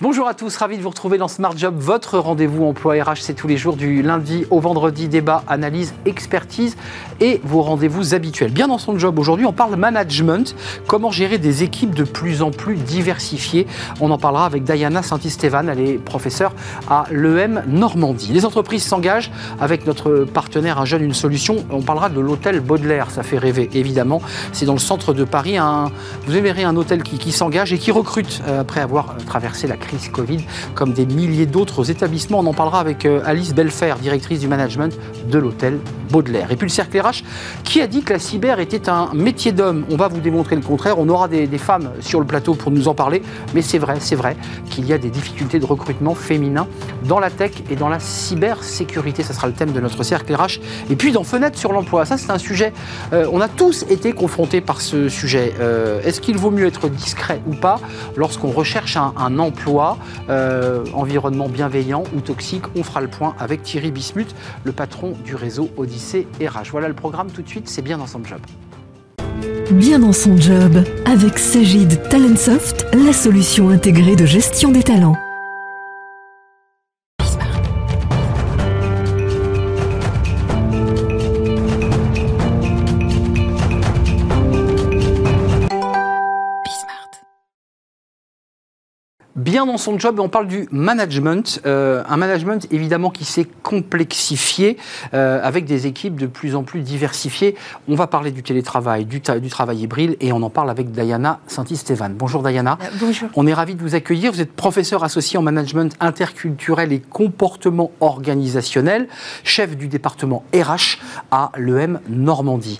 Bonjour à tous, ravi de vous retrouver dans Smart Job, votre rendez-vous emploi RH, c'est tous les jours du lundi au vendredi, débat, analyse, expertise et vos rendez-vous habituels. Bien dans son job aujourd'hui, on parle management, comment gérer des équipes de plus en plus diversifiées. On en parlera avec Diana Saint-Istévan, elle est professeure à l'EM Normandie. Les entreprises s'engagent avec notre partenaire Un Jeune Une Solution. On parlera de l'hôtel Baudelaire, ça fait rêver évidemment. C'est dans le centre de Paris, un, vous verrez un hôtel qui, qui s'engage et qui recrute euh, après avoir traversé la crise crise Covid, comme des milliers d'autres établissements. On en parlera avec euh, Alice Belfer, directrice du management de l'hôtel Baudelaire. Et puis le cercle RH, qui a dit que la cyber était un métier d'homme On va vous démontrer le contraire. On aura des, femmes sur le plateau pour nous en parler, mais c'est vrai, c'est vrai qu'il y a des difficultés de recrutement féminin dans la tech et dans la cybersécurité. Ça sera le thème de notre cercle RH. Et puis dans Fenêtre sur l'emploi, ça c'est un sujet, euh, on a tous été confrontés par ce sujet. Euh, est-ce qu'il vaut mieux être discret ou pas lorsqu'on recherche un emploi? Euh, environnement bienveillant ou toxique On fera le point avec Thierry Bismuth, le patron du réseau Odyssée RH. Voilà le programme tout de suite, c'est bien dans son job. Bien dans son job, avec Sagid Talentsoft, la solution intégrée de gestion des talents. Bien dans son job on parle du management. Euh, un management évidemment qui s'est complexifié euh, avec des équipes de plus en plus diversifiées. On va parler du télétravail, du, du travail hybride et on en parle avec Diana Saint-Istévan. Bonjour Diana. Euh, bonjour. On est ravi de vous accueillir. Vous êtes professeur associé en management interculturel et comportement organisationnel, chef du département RH à l'EM Normandie.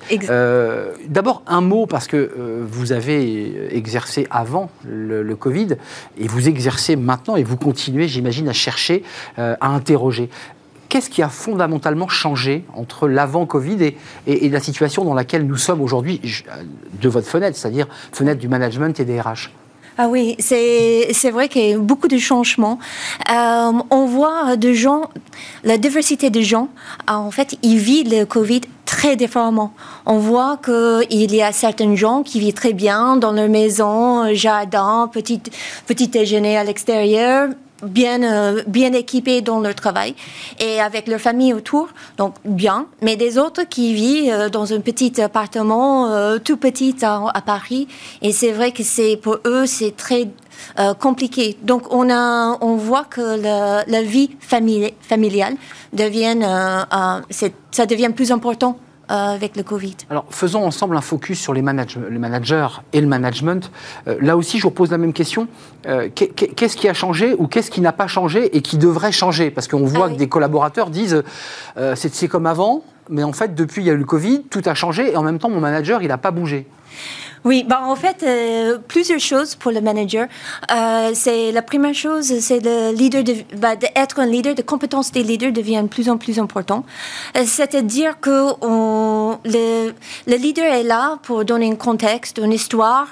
D'abord un mot parce que vous avez exercé avant le, le Covid et vous exercez exercez maintenant et vous continuez, j'imagine, à chercher, euh, à interroger. Qu'est-ce qui a fondamentalement changé entre l'avant-Covid et, la situation dans laquelle nous sommes aujourd'hui de votre fenêtre, c'est-à-dire fenêtre du management et des RH? Ah oui, c'est vrai qu'il y a beaucoup de changements. Euh, on voit de gens, la diversité des gens, en fait, ils vivent le Covid très différemment. On voit qu'il y a certains gens qui vivent très bien dans leur maison, jardin, petit, petit déjeuner à l'extérieur, bien, euh, bien équipés dans leur travail et avec leur famille autour, donc bien. Mais des autres qui vivent euh, dans un petit appartement euh, tout petit à, Paris et c'est vrai que c'est pour eux c'est très compliqué. Donc on a, on voit que la, vie familiale devient, ça devient plus important euh, avec le Covid. Alors, faisons ensemble un focus sur les, les managers et le management. Euh, là aussi, je vous pose la même question. Euh, qu'est-ce qui a changé ou qu'est-ce qui n'a pas changé et qui devrait changer? Parce qu'on voit ah que des collaborateurs disent c'est comme avant, mais en fait, depuis il y a eu le Covid, tout a changé et en même temps, mon manager, il n'a pas bougé. Oui, bah en fait, euh, plusieurs choses pour le manager. Euh, c'est la première chose, c'est le leader de, bah, d'être un leader, de compétence des leaders devient de plus en plus important. Euh, c'est-à-dire que le, le, leader est là pour donner un contexte, une histoire.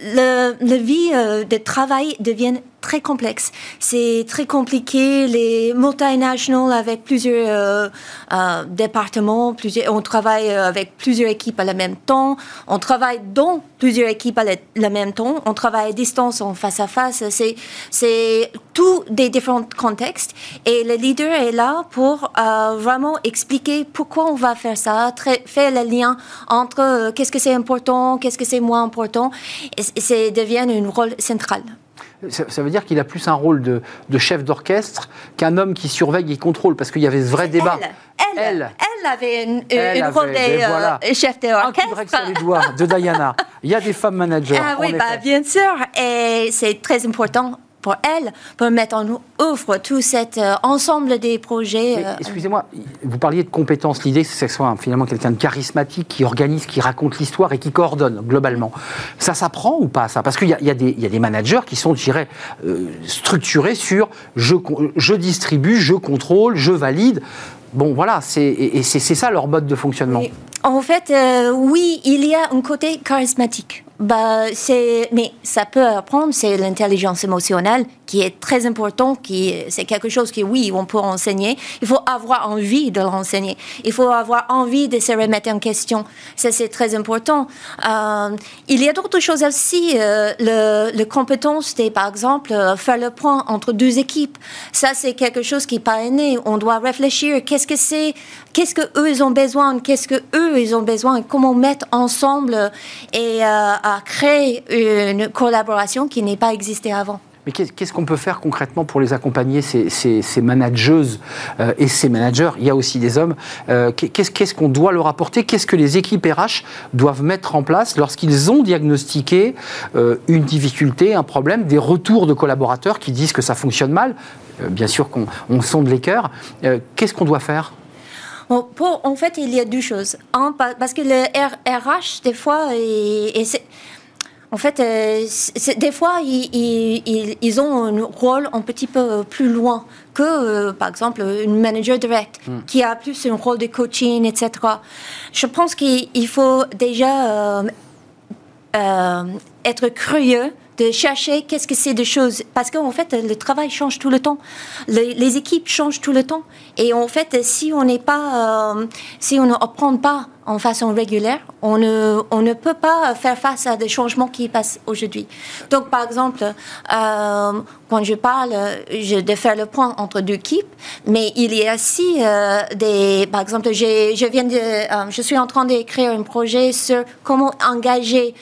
Le, la vie de travail devient très complexe. C'est très compliqué. Les multinationales avec plusieurs euh, euh, départements, plusieurs, on travaille avec plusieurs équipes à la même temps. On travaille dans plusieurs équipes à la, même temps. On travaille à distance, en face à face. C'est, c'est tous des différents contextes. Et le leader est là pour euh, vraiment expliquer pourquoi on va faire ça, faire le lien entre qu'est-ce que c'est important, qu'est-ce que c'est moins important. Et, ça devient un rôle central ça, veut dire qu'il a plus un rôle de, chef d'orchestre qu'un homme qui surveille et contrôle, parce qu'il y avait ce vrai débat. Elle, elle, avait une, rôle de ben euh, chef d'orchestre. Un sur les doigts de Diana. Il y a des femmes managers. Ah oui, bah, bien sûr. Et c'est très important pour elle, pour mettre en œuvre tout cet euh, ensemble des projets. Euh, excusez-moi, vous parliez de compétences. L'idée, c'est que ce soit finalement quelqu'un de charismatique qui organise, qui raconte l'histoire et qui coordonne globalement. Ça s'apprend ou pas ça? Parce qu'il y, y, a des managers qui sont, je dirais, euh, structurés sur je, je distribue, je contrôle, je valide. Bon, voilà, c'est ça leur mode de fonctionnement. En fait, oui, il y a un côté charismatique bah, c'est, mais ça peut apprendre, c'est l'intelligence émotionnelle qui est très important, qui, c'est quelque chose qui, oui, on peut enseigner. Il faut avoir envie de l'enseigner. Il faut avoir envie de se remettre en question. Ça, c'est très important. Euh, il y a d'autres choses aussi. Euh, le, le compétence, c'est par exemple euh, faire le point entre deux équipes. Ça, c'est quelque chose qui n'est pas né. On doit réfléchir. Qu'est-ce que c'est? Qu'est-ce que eux ils ont besoin? Qu'est-ce que eux ils ont besoin? Comment mettre ensemble? Et à créer une collaboration qui n'est pas existée avant. Mais qu'est-ce qu'on peut faire concrètement pour les accompagner, ces, ces, manageuses euh, et ces managers? Il y a aussi des hommes. Euh, qu'est-ce qu'on doit leur apporter? Qu'est-ce que les équipes RH doivent mettre en place lorsqu'ils ont diagnostiqué euh, une difficulté, un problème, des retours de collaborateurs qui disent que ça fonctionne mal? Bien sûr qu'on sonde les cœurs. qu'est-ce qu'on doit faire? En fait, il y a deux choses. parce que le RH, des fois, et, en fait, euh, des fois, ils, ont un rôle un petit peu plus loin que, euh, par exemple, une manager direct hmm. qui a plus un rôle de coaching, etc. Je pense qu'il faut déjà euh, être curieux de chercher qu'est-ce que c'est de choses. Parce qu'en fait, le travail change tout le temps. Les, équipes changent tout le temps. Et en fait, si on n'est pas, euh, si on n'apprend pas en façon régulière, on ne, on ne peut pas faire face à des changements qui passent aujourd'hui. Donc, par exemple, euh, quand je parle je, de faire le point entre deux équipes, mais il y a aussi euh, des, par exemple, je viens de, je suis en train d'écrire un projet sur comment engager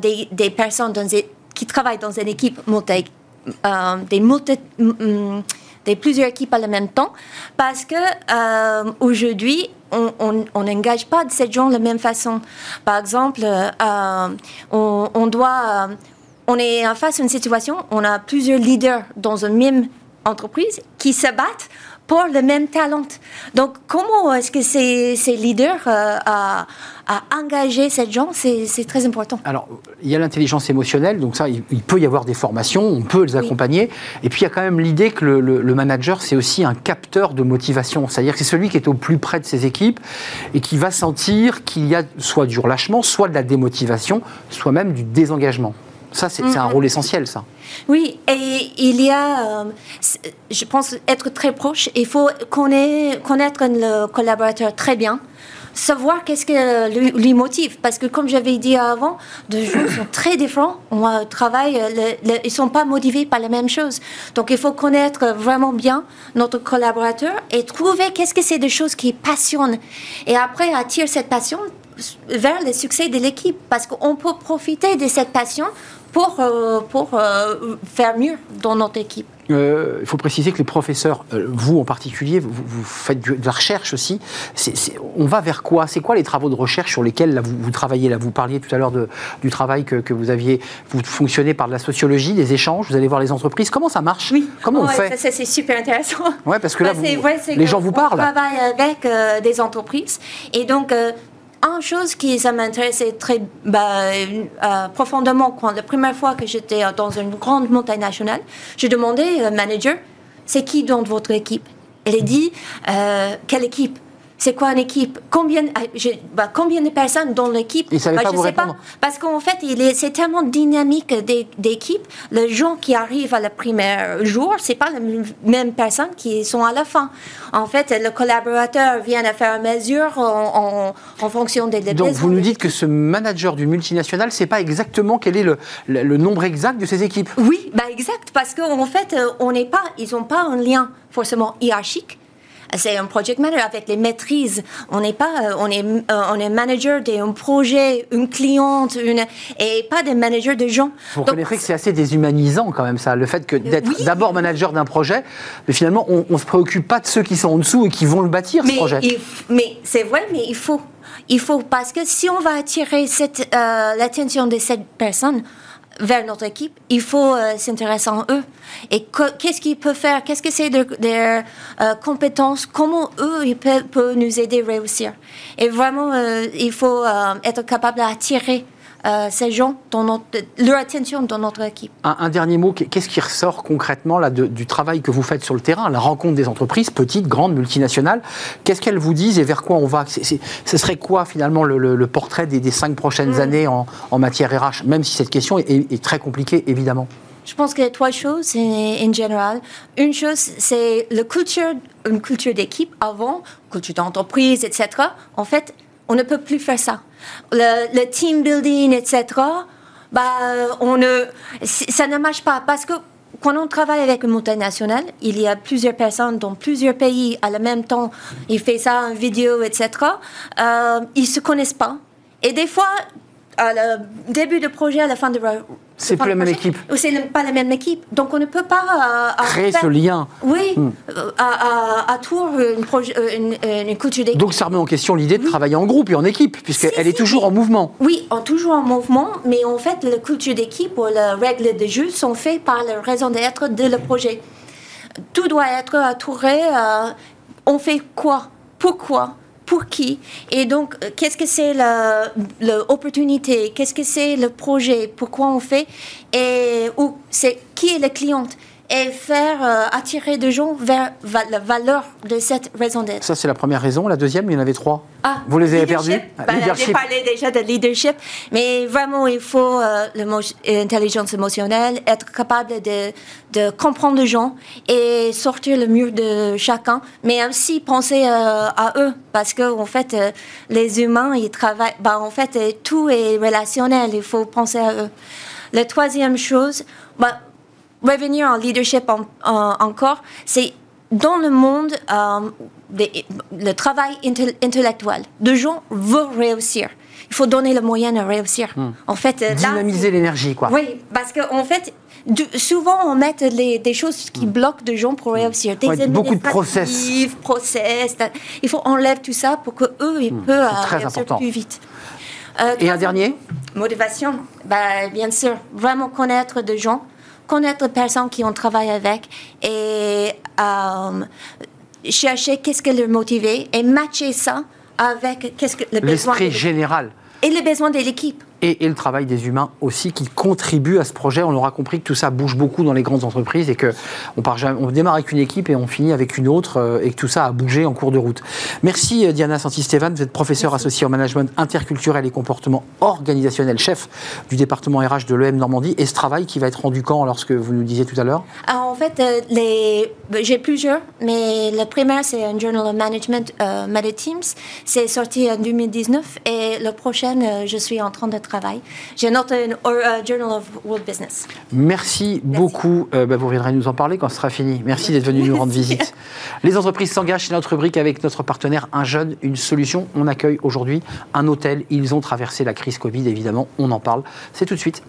des, des personnes dans des qui travaillent dans une équipe euh, des, des plusieurs équipes à la même temps, parce que euh, aujourd'hui, on n'engage pas ces gens de la même façon. Par exemple, euh, on, doit, on est en face d'une situation, on a plusieurs leaders dans une même entreprise qui se battent pour le même talent. Donc, comment est-ce que ces, ces leaders euh, à, engager ces gens, c'est très important. Alors, il y a l'intelligence émotionnelle, donc ça, il, peut y avoir des formations, on peut les accompagner. Et puis, il y a quand même l'idée que le, manager, c'est aussi un capteur de motivation. C'est-à-dire que c'est celui qui est au plus près de ses équipes et qui va sentir qu'il y a soit du relâchement, soit de la démotivation, soit même du désengagement. Ça, c'est un mm-hmm. rôle essentiel, ça. Oui, et il y a, euh, je pense, être très proche. Il faut connaître le collaborateur très bien, savoir qu'est-ce que lui, motive. Parce que, comme j'avais dit avant, deux gens sont très différents. On travaille, ils ne sont pas motivés par la même chose. Donc, il faut connaître vraiment bien notre collaborateur et trouver qu'est-ce que c'est des choses qui passionnent. Et après, attirer cette passion vers le succès de l'équipe. Parce qu'on peut profiter de cette passion pour, euh, pour euh, faire mieux dans notre équipe. Euh, il faut préciser que les professeurs, vous en particulier, vous, faites de la recherche aussi. on va vers quoi? C'est quoi les travaux de recherche sur lesquels vous, travaillez là? Vous parliez tout à l'heure du travail que, que, vous aviez. Vous fonctionnez par de la sociologie, des échanges. Vous allez voir les entreprises. Comment ça marche? Oui. Comment on fait? ça, C'est super intéressant. Ouais, parce que là, les gens vous parlent. On travaille avec des entreprises et donc une chose qui m'intéressait très bah, euh, profondément quand la première fois que j'étais dans une grande multinationale, j'ai demandé au manager, c'est qui dans votre équipe? Elle a dit, euh, quelle équipe? C'est quoi une équipe? Combien, ah, bah, combien de personnes dans l'équipe? Bah, Je ne sais pas. Parce qu'en fait, c'est tellement dynamique d'équipe. Les gens qui arrivent à le premier jour, c'est pas les mêmes personnes qui sont à la fin. En fait, le collaborateur vient à faire mesure en, en, fonction des Donc, vous nous dites que ce manager du multinational, c'est pas exactement quel est le, le, nombre exact de ses équipes Oui, bah exact. Parce qu'en fait, euh, on n'est pas, ils n'ont pas un lien forcément hiérarchique c'est un project manager avec les maîtrises. On n'est pas, euh, on est, euh, on est manager d'un projet, une cliente, une, et pas des managers de gens. Vous reconnaîtrez que c'est assez déshumanisant quand même ça, le fait que d'être d'abord manager d'un projet, mais finalement on, ne se préoccupe pas de ceux qui sont en dessous et qui vont le bâtir ce projet. mais c'est vrai, mais il faut, il faut parce que si on va attirer cette euh, l'attention de cette personne, vers notre équipe, il faut euh, s'intéresser en eux. Et qu'est-ce qu'ils peuvent faire? Qu'est-ce que c'est de, leurs euh, compétences? Comment eux, ils peuvent, nous aider à réussir? Et vraiment, euh, il faut être capable d'attirer euh, ces gens, dans notre, leur attention dans notre équipe. Un, dernier mot, qu'est-ce qui ressort concrètement là, du travail que vous faites sur le terrain, la rencontre des entreprises, petites, grandes, multinationales? Qu'est-ce qu'elles vous disent et vers quoi on va? Ce serait quoi finalement le, portrait des, cinq prochaines mm. années en, matière RH, même si cette question est, très compliquée évidemment? Je pense qu'il y a trois choses en général. Une chose, c'est la culture, une culture d'équipe avant, culture d'entreprise, etc. En fait, on ne peut plus faire ça. Le, team building, etc., bah, on ne, ça ne marche pas parce que quand on travaille avec une multinationale, il y a plusieurs personnes dans plusieurs pays à la même temps, ils font ça en vidéo, etc. Euh, ils ne se connaissent pas. Et des fois, à le début du projet, à la fin de c'est pas la même équipe. C'est pas la même équipe. Donc on ne peut pas euh, créer ce lien. Oui, hmm. euh, à, à, tour une, une, une, culture d'équipe. Donc ça remet en question l'idée de travailler en groupe et en équipe, puisqu'elle est toujours en mouvement. Oui, en, toujours en mouvement, mais en fait, la culture d'équipe ou les règles de jeu sont faites par la raison d'être de le projet. Tout doit être touré. Euh, on fait quoi? Pourquoi? Pour qui. Et donc, euh, qu'est-ce que c'est l'opportunité Qu'est-ce que c'est le projet? Pourquoi on fait? Et où c'est qui est le client? Et faire euh, attirer des gens vers la valeur de cette raison d'être. Ça, c'est la première raison. La deuxième, il y en avait trois. Ah, Vous les avez perdus bah, J'ai parlé déjà de leadership, mais vraiment, il faut euh, l'intelligence émotionnelle, être capable de, de, comprendre les gens et sortir le mieux de chacun, mais aussi penser euh, à eux, parce que en fait, les humains, ils travaillent. Bah, en fait, tout est relationnel. Il faut penser à eux. La troisième chose, bah, revenir en leadership encore, c'est dans le monde, euh, le travail intellectuel. De gens veulent réussir. Il faut donner le moyen de réussir. Hmm. En fait, euh, dynamiser l'énergie, quoi. Oui, parce qu'en en fait, souvent on met des choses qui hmm. bloquent des gens pour réussir. Des beaucoup de process. process. Il faut enlever tout ça pour que eux ils hmm. peuvent euh, réussir plus vite. Et un dernier? Motivation. Bah, bien sûr, vraiment connaître des gens connaître les personnes qui ont travaillé avec et euh, chercher qu'est-ce qui les motive et matcher ça avec qu'est-ce que le besoin. L'esprit général. Et les besoins de l'équipe et, le travail des humains aussi qui contribuent à ce projet. On aura compris que tout ça bouge beaucoup dans les grandes entreprises et que on, part, on démarre avec une équipe et on finit avec une autre euh, et que tout ça a bougé en cours de route. Merci euh, Diana Santi-Stéphane, vous êtes professeure associée au management interculturel et comportement organisationnel, chef du département RH de l'EM Normandie. Et ce travail qui va être rendu quand lorsque vous nous disiez tout à l'heure? En fait, euh, les... j'ai plusieurs, mais le premier c'est un Journal of Management euh, Teams. C'est sorti en 2019 et le prochain, je suis en train de travail. Un Journal of World Business. Merci, beaucoup. Euh, bah, vous reviendrez nous en parler quand ce sera fini. Merci d'être venu nous rendre visite. Les entreprises s'engagent, c'est notre rubrique avec notre partenaire Un jeune, une solution. On accueille aujourd'hui un hôtel. Ils ont traversé la crise Covid, évidemment, on en parle. C'est tout de suite.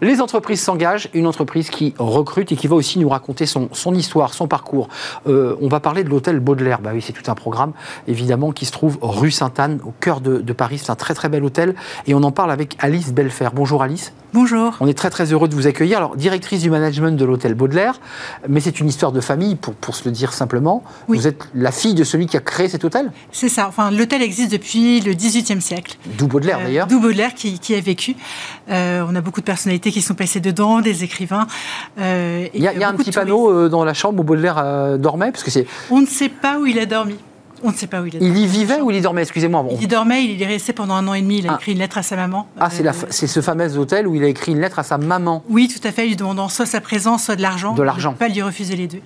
Les entreprises s'engagent, une entreprise qui recrute et qui va aussi nous raconter son, son histoire, son parcours. Euh, on va parler de l'hôtel Baudelaire. Bah oui, c'est tout un programme, évidemment, qui se trouve rue Sainte-Anne, au cœur de, de Paris. C'est un très très bel hôtel. Et on en parle avec Alice Belfer. Bonjour Alice. Bonjour. On est très très heureux de vous accueillir. Alors, directrice du management de l'hôtel Baudelaire, mais c'est une histoire de famille, pour, pour se le dire simplement. Vous êtes la fille de celui qui a créé cet hôtel? C'est ça. Enfin, l'hôtel existe depuis le XVIIIe siècle. D'où Baudelaire, euh, d'ailleurs. D'où Baudelaire qui, qui, a vécu. Euh, on a beaucoup de personnalités qui sont passées dedans, des écrivains. Euh, il y a, un petit panneau dans la chambre où Baudelaire dormait parce que c'est... On ne sait pas où il a dormi. On ne sait pas où il est. Il y vivait ou il y dormait Excusez-moi. Il y dormait, il y est resté pendant un an et demi. Il a ah. écrit une lettre à sa maman. Ah, c'est, c'est ce fameux hôtel où il a écrit une lettre à sa maman. Oui, tout à fait, lui demandant soit sa présence, soit de l'argent. De l'argent. Pas lui refuser les deux.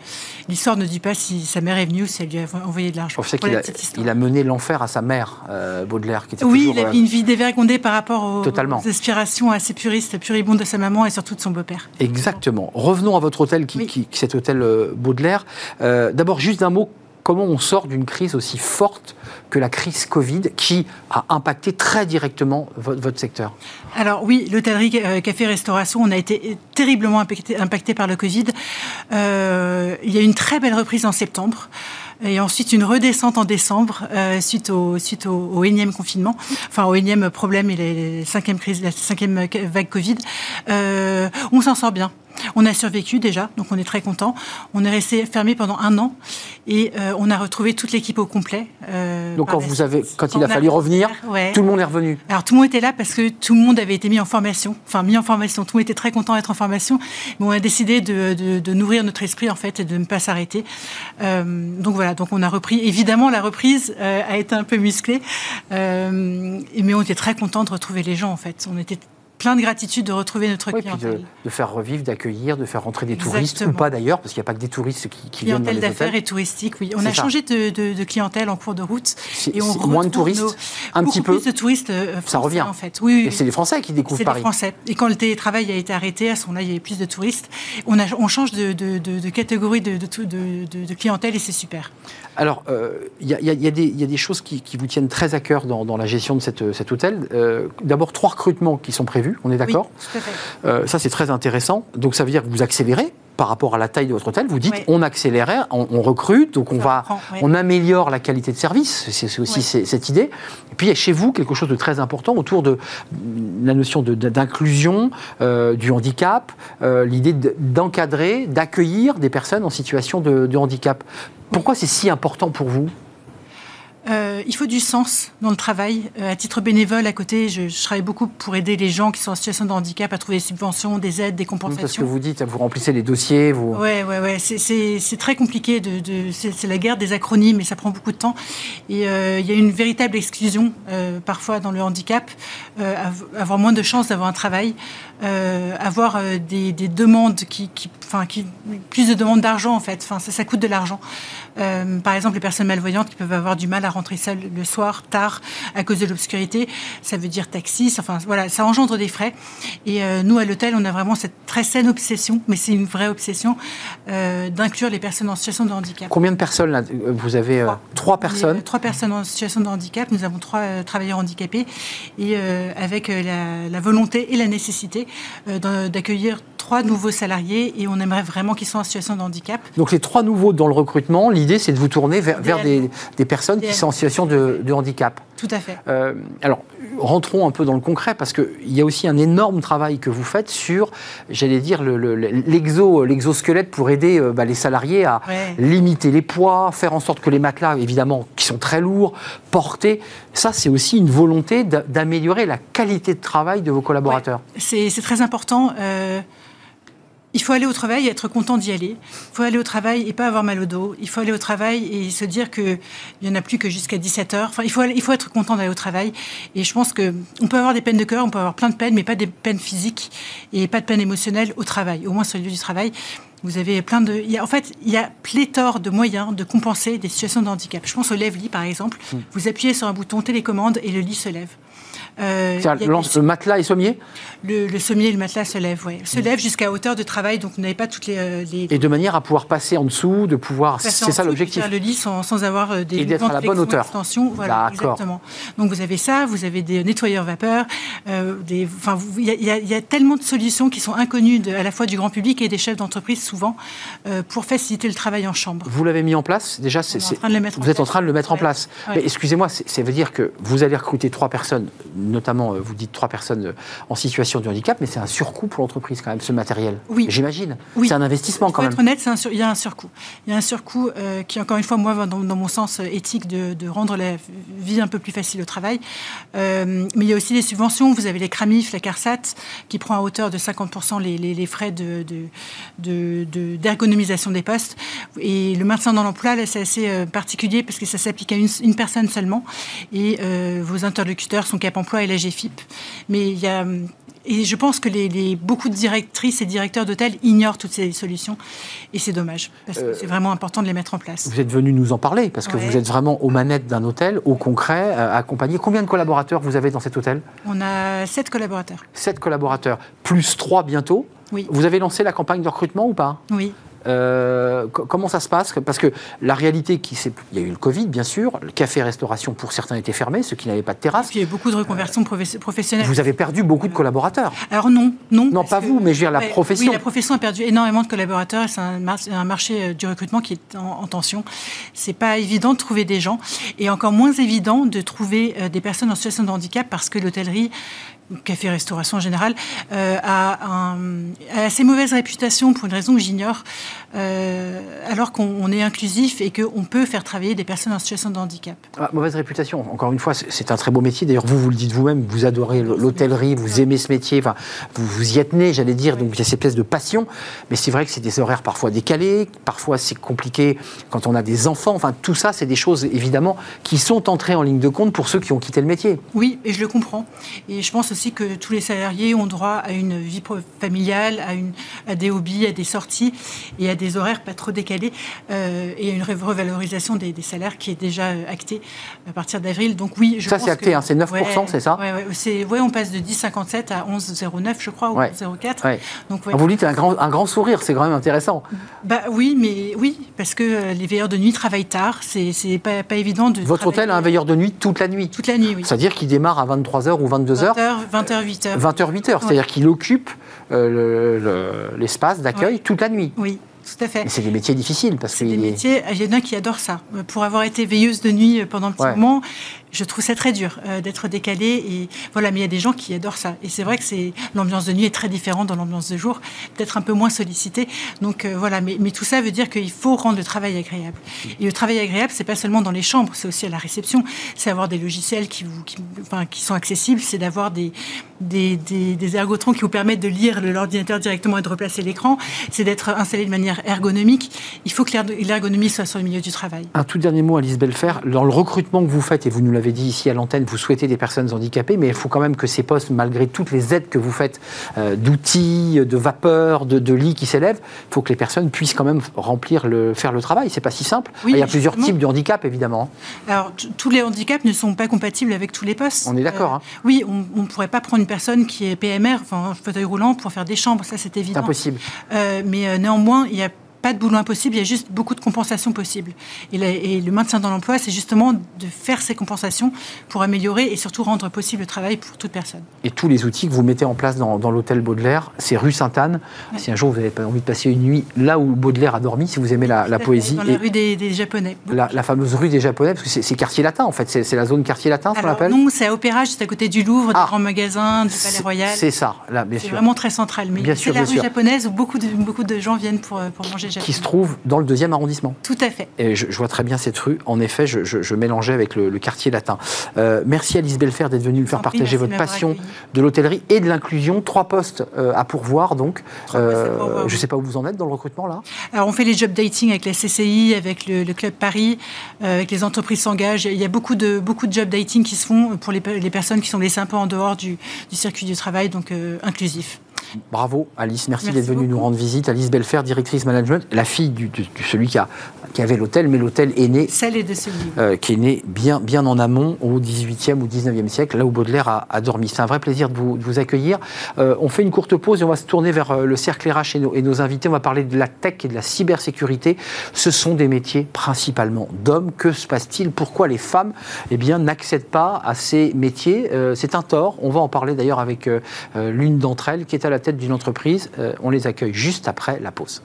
L'histoire ne dit pas si sa mère est venue ou si elle lui a envoyé de l'argent. Je sais qu'il a, il a mené l'enfer à sa mère, euh, Baudelaire, qui était Oui, il a euh, une vie dévergondée par rapport aux, aspirations assez puristes, puribondes de sa maman et surtout de son beau-père. Exactement. Revenons à votre hôtel, qui, cet hôtel euh, Baudelaire. d'abord, juste un mot comment on sort d'une crise aussi forte que la crise Covid qui a impacté très directement votre, secteur? Alors oui, l'hôtellerie, euh, café, restauration, on a été terriblement impacté, par le Covid. Euh, il y a une très belle reprise en septembre et ensuite une redescente en décembre euh, suite, au, suite au, énième confinement, enfin au énième problème et la cinquième crise, la cinquième vague Covid. on s'en sort bien. On a survécu déjà, donc on est très content. On est resté fermé pendant un an et euh, on a retrouvé toute l'équipe au complet. Euh, donc quand vous avez, quand il a fallu revenir, tout le monde est revenu. Alors tout le monde était là parce que tout le monde avait été mis en formation, enfin mis en formation. Tout le monde était très content d'être en formation. Mais on a décidé de, nourrir notre esprit en fait et de ne pas s'arrêter. Euh, donc voilà, donc on a repris. Évidemment, la reprise a été un peu musclée, mais on était très content de retrouver les gens en fait. On était plein de gratitude de retrouver notre clientèle. De, de, faire revivre, d'accueillir, de faire rentrer des touristes, ou pas d'ailleurs, parce qu'il n'y a pas que des touristes qui, qui viennent dans les d'affaires et touristique, oui. On a changé de, clientèle en cours de route. Et on moins de touristes, un petit peu. plus de touristes euh, Ça revient. en fait. Oui, Et c'est les Français qui découvrent Paris. C'est les Français. Et quand le télétravail a été arrêté, à ce moment-là, il y avait plus de touristes. On, a, on change de, catégorie de, clientèle et c'est super. Alors, euh, il y, a des choses qui, vous tiennent très à cœur dans, la gestion de cet hôtel. Euh, d'abord, trois recrutements qui sont prévus, on est d'accord euh, Ça, c'est très intéressant. Donc, ça veut dire que vous accélérez par rapport à la taille de votre hôtel. Vous dites, on accélère, on, recrute, donc on, va, on améliore la qualité de service. C'est aussi cette idée. Et puis, il y a chez vous quelque chose de très important autour de la notion d'inclusion, du handicap, l'idée d'encadrer, d'accueillir des personnes en situation de handicap. Pourquoi c'est si important pour vous? Euh, il faut du sens dans le travail. Euh, à titre bénévole, à côté, je, travaille beaucoup pour aider les gens qui sont en situation de handicap à trouver des subventions, des aides, des compensations. parce que vous dites, vous remplissez les dossiers, vous. Ouais, ouais, ouais. C'est très compliqué. De, de c'est la guerre des acronymes et ça prend beaucoup de temps. Et euh, il y a une véritable exclusion parfois dans le handicap, avoir moins de chances d'avoir un travail, avoir des, des, demandes qui, qui, enfin, qui, plus de demandes d'argent en fait. Enfin, ça, ça coûte de l'argent. Par exemple, les personnes malvoyantes qui peuvent avoir du mal à rentrer seul le soir, tard, à cause de l'obscurité. Ça veut dire taxi, enfin voilà, ça engendre des frais. Et euh, nous, à l'hôtel, on a vraiment cette très saine obsession, mais c'est une vraie obsession, euh, d'inclure les personnes en situation de handicap. Combien de personnes là Vous avez euh, trois, personnes Trois personnes en situation de handicap. Nous avons trois travailleurs handicapés. Et avec la, la, volonté et la nécessité d'accueillir trois nouveaux salariés et on aimerait vraiment qu'ils soient en situation de handicap. Donc les trois nouveaux dans le recrutement, l'idée c'est de vous tourner vers, des, des, personnes qui sont en situation de, de handicap. Tout à fait. Euh, alors, rentrons un peu dans le concret, parce qu'il y a aussi un énorme travail que vous faites sur, j'allais dire, l'exo, l'exosquelette pour aider euh, bah, les salariés à limiter les poids, faire en sorte que les matelas, évidemment, qui sont très lourds, portés. Ça, c'est aussi une volonté d'améliorer la qualité de travail de vos collaborateurs. C'est très important. Euh, il faut aller au travail et être content d'y aller. Il faut aller au travail et pas avoir mal au dos. Il faut aller au travail et se dire qu'il n'y en a plus que jusqu'à 17 heures. Enfin, il faut, il faut être content d'aller au travail. Et je pense qu'on peut avoir des peines de cœur, on peut avoir plein de peines, mais pas des peines physiques et pas de peines émotionnelles au travail, au moins sur le lieu du travail. Vous avez plein de. Il y a, en fait, il y a pléthore de moyens de compenser des situations de handicap. Je pense au lève-lit, par exemple. Hmm. Vous appuyez sur un bouton télécommande et le lit se lève. Euh, le matelas et sommier le, sommier et le matelas se lèvent, oui. Se lèvent jusqu'à hauteur de travail, donc vous n'avez pas toutes les, euh, Et de manière à pouvoir passer en dessous, de pouvoir. C'est ça l'objectif. Faire le lit sans, sans avoir euh, des. Et d'être à la bonne hauteur. Voilà, exactement. Donc vous avez ça, vous avez des nettoyeurs vapeur, des. Enfin, il y, a tellement de solutions qui sont inconnues à la fois du grand public et des chefs d'entreprise souvent pour faciliter le travail en chambre. Vous l'avez mis en place déjà c'est, Vous êtes en train de le mettre en place. Mais excusez-moi, ça veut dire que vous allez recruter trois personnes notamment, euh, vous dites trois personnes euh, en situation de handicap, mais c'est un surcoût pour l'entreprise quand même, ce matériel. Oui. J'imagine. Oui. C'est un investissement quand même. Pour être honnête, il y a un surcoût. Il y a un surcoût euh, qui, encore une fois, moi, dans, mon sens éthique, de, rendre la vie un peu plus facile au travail. mais il y a aussi des subventions. Vous avez les CRAMIF, la CARSAT, qui prend à hauteur de 50% les, les, frais d'ergonomisation de, de, des postes. Et le maintien dans l'emploi, là, c'est assez particulier parce que ça s'applique à une, une, personne seulement. Et vos interlocuteurs sont Cap Emploi et la GFIP. Mais il y a, et je pense que les, beaucoup de directrices et directeurs d'hôtels ignorent toutes ces solutions. Et c'est dommage, parce que c'est vraiment important de les mettre en place. Vous êtes venu nous en parler, parce que vous êtes vraiment aux manettes d'un hôtel, au concret, euh, accompagné. Combien de collaborateurs vous avez dans cet hôtel? On a sept collaborateurs. Sept collaborateurs, plus trois bientôt. Oui. Vous avez lancé la campagne de recrutement ou pas? Oui. Euh, comment ça se passe? Parce que la réalité, qui il y a eu le Covid, bien sûr. Le café-restauration, pour certains, était fermé, ceux qui n'avaient pas de terrasse. il y a eu beaucoup de reconversions professionnelles. Vous avez perdu beaucoup de collaborateurs. Alors non, non. Non, pas vous, mais je veux dire la profession. Oui, la profession a perdu énormément de collaborateurs. C'est un, marché euh, du recrutement qui est en, tension. C'est pas évident de trouver des gens, et encore moins évident de trouver euh, des personnes en situation de handicap parce que l'hôtellerie café-restauration en général, a, un, a, assez mauvaise réputation pour une raison que j'ignore, alors qu'on est inclusif et qu'on peut faire travailler des personnes en situation de handicap. Ah, mauvaise réputation, encore une fois, c'est un très beau métier. D'ailleurs, vous, vous le dites vous-même, vous adorez l'hôtellerie, vous aimez ce métier, enfin, vous, vous y êtes né, j'allais dire, donc il y a cette espèce de passion. Mais c'est vrai que c'est des horaires parfois décalés, parfois c'est compliqué quand on a des enfants. Enfin, tout ça, c'est des choses évidemment qui sont entrées en ligne de compte pour ceux qui ont quitté le métier. Oui, et je le comprends. Et je pense aussi que tous les salariés ont droit à une vie familiale, à, une, à des hobbies, à des sorties et à des horaires pas trop décalés euh, et à une revalorisation des, salaires qui est déjà euh, actée à partir d'avril. Donc oui, je ça c'est acté, hein, c'est 9%, c'est ça Oui, ouais, on passe de 10,57 à 11,09 je crois, ou 11,04. Donc, Vous dites un grand, un grand sourire, c'est quand même intéressant. Bah oui, mais oui, parce que euh, les veilleurs de nuit travaillent tard, c'est pas, pas évident de. Votre hôtel a un veilleur de nuit toute la nuit Toute la nuit, oui. C'est-à-dire qu'il démarre à 23h ou 22h 20h, 20h, 8h. 20h, 8h, c'est-à-dire qu'il occupe euh, l'espace d'accueil toute la nuit. Oui. Tout à fait. c'est des métiers difficiles parce que. des métiers. Il y en a qui adorent ça. Pour avoir été veilleuse de nuit pendant un petit moment, je trouve ça très dur euh, d'être décalé. Et voilà, mais il y a des gens qui adorent ça. Et c'est vrai que c'est l'ambiance de nuit est très différente de l'ambiance de jour, peut-être un peu moins sollicitée. Donc euh, voilà, mais, mais, tout ça veut dire qu'il faut rendre le travail agréable. Et le travail agréable, c'est pas seulement dans les chambres, c'est aussi à la réception. C'est avoir des logiciels qui, vous, qui, enfin, qui sont accessibles, c'est d'avoir des, des, des, ergotrons qui vous permettent de lire l'ordinateur directement et de replacer l'écran. C'est d'être installé de manière ergonomique. Il faut que l'ergonomie soit sur le milieu du travail. Un tout dernier mot, Alice Belfer. Dans le recrutement que vous faites, et vous nous l'avez avez dit ici à l'antenne, vous souhaitez des personnes handicapées, mais il faut quand même que ces postes, malgré toutes les aides que vous faites euh, d'outils, de vapeur, de, lits qui s'élèvent, il faut que les personnes puissent quand même remplir le, faire le travail. C'est pas si simple. il y a plusieurs types de handicap, évidemment. Alors, tous les handicaps ne sont pas compatibles avec tous les postes. On est d'accord. Euh, hein. Oui, on ne pourrait pas prendre une personne qui est PMR, enfin, fauteuil roulant, pour faire des chambres, ça c'est évident. Impossible. Euh, mais néanmoins, il y a pas de boulot impossible, il y a juste beaucoup de compensations possibles. Et, le maintien dans l'emploi, c'est justement de faire ces compensations pour améliorer et surtout rendre possible le travail pour toute personne. Et tous les outils que vous mettez en place dans, l'hôtel Baudelaire, c'est rue Sainte-Anne. Si un jour vous avez envie de passer une nuit là où Baudelaire a dormi, si vous aimez la, poésie. Dans la rue des, Japonais. La, fameuse rue des Japonais, parce que c'est quartier latin en fait, c'est la zone quartier latin, qu'on appelle Non, c'est à Opéra, juste à côté du Louvre, ah, du Grand Magasin, du Palais Royal. C'est ça, là, bien sûr. C'est vraiment très central. Mais c'est la rue japonaise où beaucoup de, beaucoup de gens viennent pour, pour manger. Qui se trouve dans le deuxième arrondissement. Tout à fait. Et je, vois très bien cette rue. En effet, je, mélangeais avec le, quartier latin. Euh, merci Alice Belfer d'être venue nous faire partager votre passion de l'hôtellerie et de l'inclusion. Trois postes euh, à pourvoir, donc. Euh, je ne sais pas où vous en êtes dans le recrutement, là Alors, on fait les job dating avec la CCI, avec le, Club Paris, avec les entreprises s'engagent. Il y a beaucoup de, beaucoup de job dating qui se font pour les, personnes qui sont laissées un peu en dehors du, du circuit du travail, donc inclusif. Bravo Alice, merci, d'être venue nous rendre visite. Alice Belfer, directrice management, la fille de, celui qui, a, qui avait l'hôtel, mais l'hôtel est né. Celle est de celui. Euh, qui est né bien, bien en amont, au 18e ou 19e siècle, là où Baudelaire a, dormi. C'est un vrai plaisir de vous, accueillir. Euh, on fait une courte pause et on va se tourner vers euh, le cercle RH et nos, et nos invités. On va parler de la tech et de la cybersécurité. Ce sont des métiers principalement d'hommes. Que se passe-t-il? Pourquoi les femmes eh bien, n'accèdent pas à ces métiers? C'est un tort. On va en parler d'ailleurs avec l'une d'entre elles qui est à la tête d'une entreprise. Euh, on les accueille juste après la pause.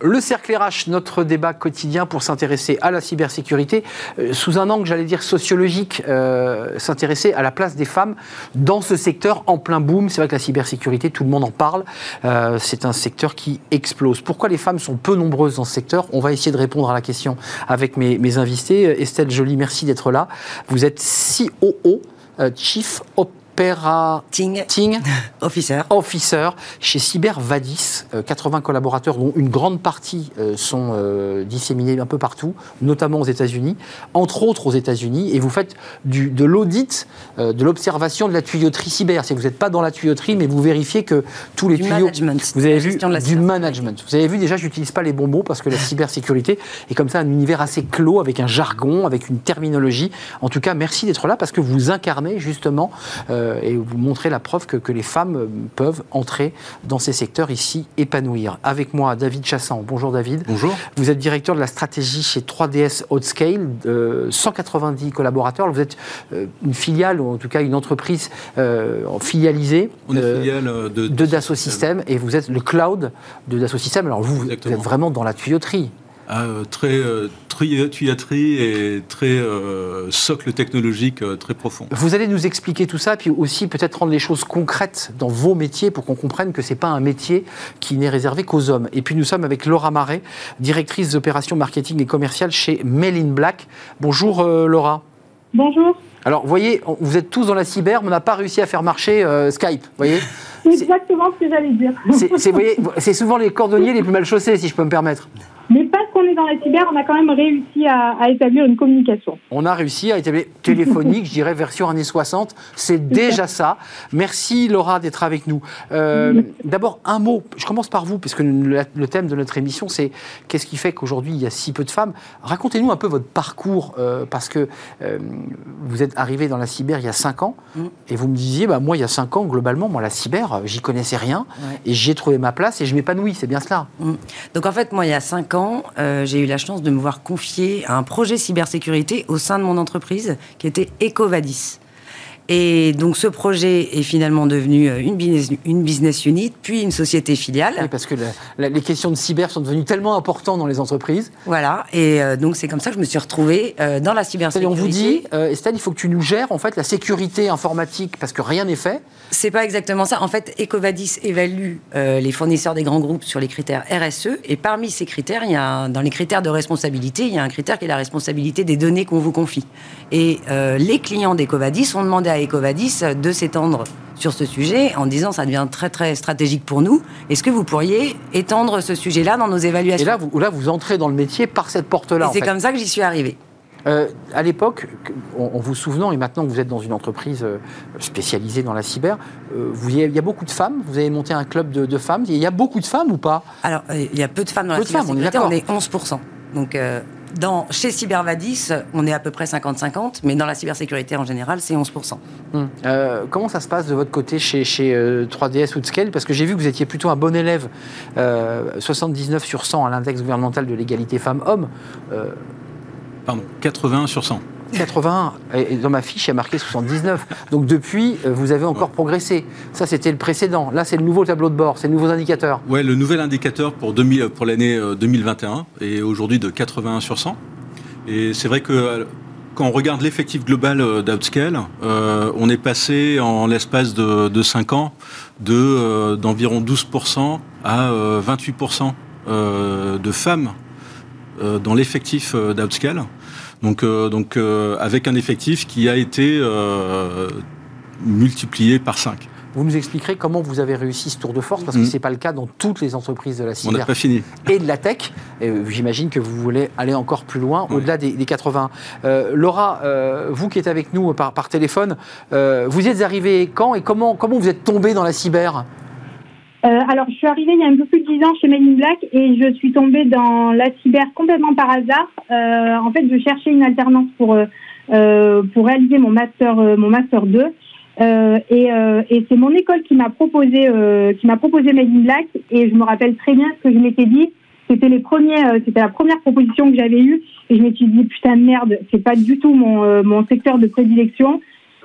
Le cercle RH, notre débat quotidien pour s'intéresser à la cybersécurité euh, sous un angle, j'allais dire, sociologique, euh, s'intéresser à la place des femmes dans ce secteur en plein boom. C'est vrai que la cybersécurité, tout le monde en parle. Euh, c'est un secteur qui explose. Pourquoi les femmes sont peu nombreuses dans ce secteur? On va essayer de répondre à la question avec mes, mes invités. Estelle Joly, merci d'être là. Vous êtes COO, Chief Op Ting. Officer. Officer chez Cyber Vadis. 80 euh, collaborateurs, dont une grande partie euh, sont euh, disséminés un peu partout, notamment aux États-Unis, entre autres aux États-Unis. Et vous faites du, de l'audit, de l'observation de la tuyauterie cyber. C'est vous n'êtes pas dans la tuyauterie, mais vous vérifiez que tous les du tuyaux. Management. Vous avez vu du management. Vous avez vu déjà, j'utilise pas les bons mots parce que la cybersécurité est comme ça un univers assez clos avec un jargon, avec une terminologie. En tout cas, merci d'être là parce que vous incarnez justement et vous montrez la preuve que, que, les femmes peuvent entrer dans ces secteurs ici, épanouir. Avec moi, David Chassan. Bonjour David. Bonjour. Vous êtes directeur de la stratégie chez 3DS Outscale, 190 collaborateurs. Vous êtes une filiale, ou en tout cas une entreprise filialisée. On est filiale de, de Dassault Systèmes et vous êtes le cloud de Dassault Systèmes. Alors vous, vous êtes vraiment dans la tuyauterie. Ah, euh, très euh, tuyauterie et très euh, socle technologique très profond. Vous allez nous expliquer tout ça, puis aussi peut-être rendre les choses concrètes dans vos métiers pour qu'on comprenne que ce n'est pas un métier qui n'est réservé qu'aux hommes. Et puis nous sommes avec Laura Marais, directrice des opérations marketing et commerciales chez Mail in Black. Bonjour Laura. Bonjour. Alors, vous voyez, vous êtes tous dans la cyber, mais on n'a pas réussi à faire marcher Skype, voyez C'est exactement ce que j'allais dire. C'est souvent les cordonniers les plus mal chaussés, si je peux me permettre. Mais parce qu'on est dans la cyber, on a quand même réussi à, établir une communication. On a réussi à établir téléphonique, je dirais version années 60. C'est déjà ça. Merci Laura d'être avec nous. Euh, d'abord, un mot. Je commence par vous, puisque le, thème de notre émission, c'est qu'est-ce qui fait qu'aujourd'hui il y a si peu de femmes? Racontez-nous un peu votre parcours, euh, parce que euh, vous êtes arrivé dans la cyber il y a 5 ans, mm. et vous me disiez, bah, moi il y a 5 ans, globalement, moi la cyber, j'y connaissais rien, et j'ai trouvé ma place et je m'épanouis. C'est bien cela. Mm. Donc en fait, moi il y a 5 ans, euh, j'ai eu la chance de me voir confier un projet cybersécurité au sein de mon entreprise qui était Ecovadis. Et donc ce projet est finalement devenu euh, une business, une business unit, puis une société filiale. Oui, parce que les questions de cyber sont devenues tellement importantes dans les entreprises. Voilà, et euh, donc c'est comme ça que je me suis retrouvée dans la cybersécurité. On vous dit, Estelle, il faut que tu nous gères en fait la sécurité informatique parce que rien n'est fait. C'est pas exactement ça. En fait, Ecovadis évalue euh, les fournisseurs des grands groupes sur les critères RSE. Et parmi ces critères, il y a dans les critères de responsabilité, il y a un critère qui est la responsabilité des données qu'on vous confie. Et euh, les clients d'Ecovadis ont demandé à Ecovadis de s'étendre sur ce sujet en disant ça devient très très stratégique pour nous. Est-ce que vous pourriez étendre ce sujet-là dans nos évaluations Et là, vous, là, vous entrez dans le métier par cette porte-là. C'est comme ça que j'y suis arrivée. Euh, à l'époque, en, vous souvenant, et maintenant que vous êtes dans une entreprise euh, spécialisée dans la cyber, euh, vous, il y a beaucoup de femmes, vous avez monté un club de, femmes, il y a beaucoup de femmes ou pas? Alors, il y a peu de femmes dans la cybersécurité, on, est 11%. Donc, dans, chez Cybervadis, on est à peu près 50-50, mais dans la cybersécurité en général, c'est 11%. Hum. comment ça se passe de votre côté chez, chez 3DS ou Scale? Parce que j'ai vu que vous étiez plutôt un bon élève, 79 sur 100 à l'index gouvernemental de l'égalité femmes-hommes pardon, 81 sur 100. 81, et dans ma fiche, il y a marqué 79. Donc depuis, euh, vous avez encore progressé. Ça, c'était le précédent. Là, c'est le nouveau tableau de bord, c'est le nouveau indicateur. Oui, le nouvel indicateur pour, 2000, pour l'année 2021 euh, est aujourd'hui de 81 sur 100. Et c'est vrai que euh, quand on regarde l'effectif global d'Outscale, on est passé en l'espace de, de 5 ans de, d'environ 12% à 28% de femmes dans l'effectif d'Outscale. Donc, euh, donc euh, avec un effectif qui a été euh, multiplié par 5. Vous nous expliquerez comment vous avez réussi ce tour de force, parce que mm. ce n'est pas le cas dans toutes les entreprises de la cyber. On n'a pas fini. Et de la tech. J'imagine que vous voulez aller encore plus loin, au-delà des, 80. Laura, vous qui êtes avec nous par, par téléphone, vous êtes arrivé quand et comment, comment vous êtes tombé dans la cyber? Euh, alors, je suis arrivée il y a un peu plus de 10 ans chez Men in Black et je suis tombée dans la cyber complètement par hasard. Euh, en fait, je cherchais une alternance pour euh, pour réaliser mon master mon master 2 et, et c'est mon école qui m'a proposé qui m'a proposé Men in Black et je me rappelle très bien ce que je m'étais dit. C'était les premiers, c'était la première proposition que j'avais eue et je m'étais dit putain merde, c'est pas du tout mon mon secteur de prédilection.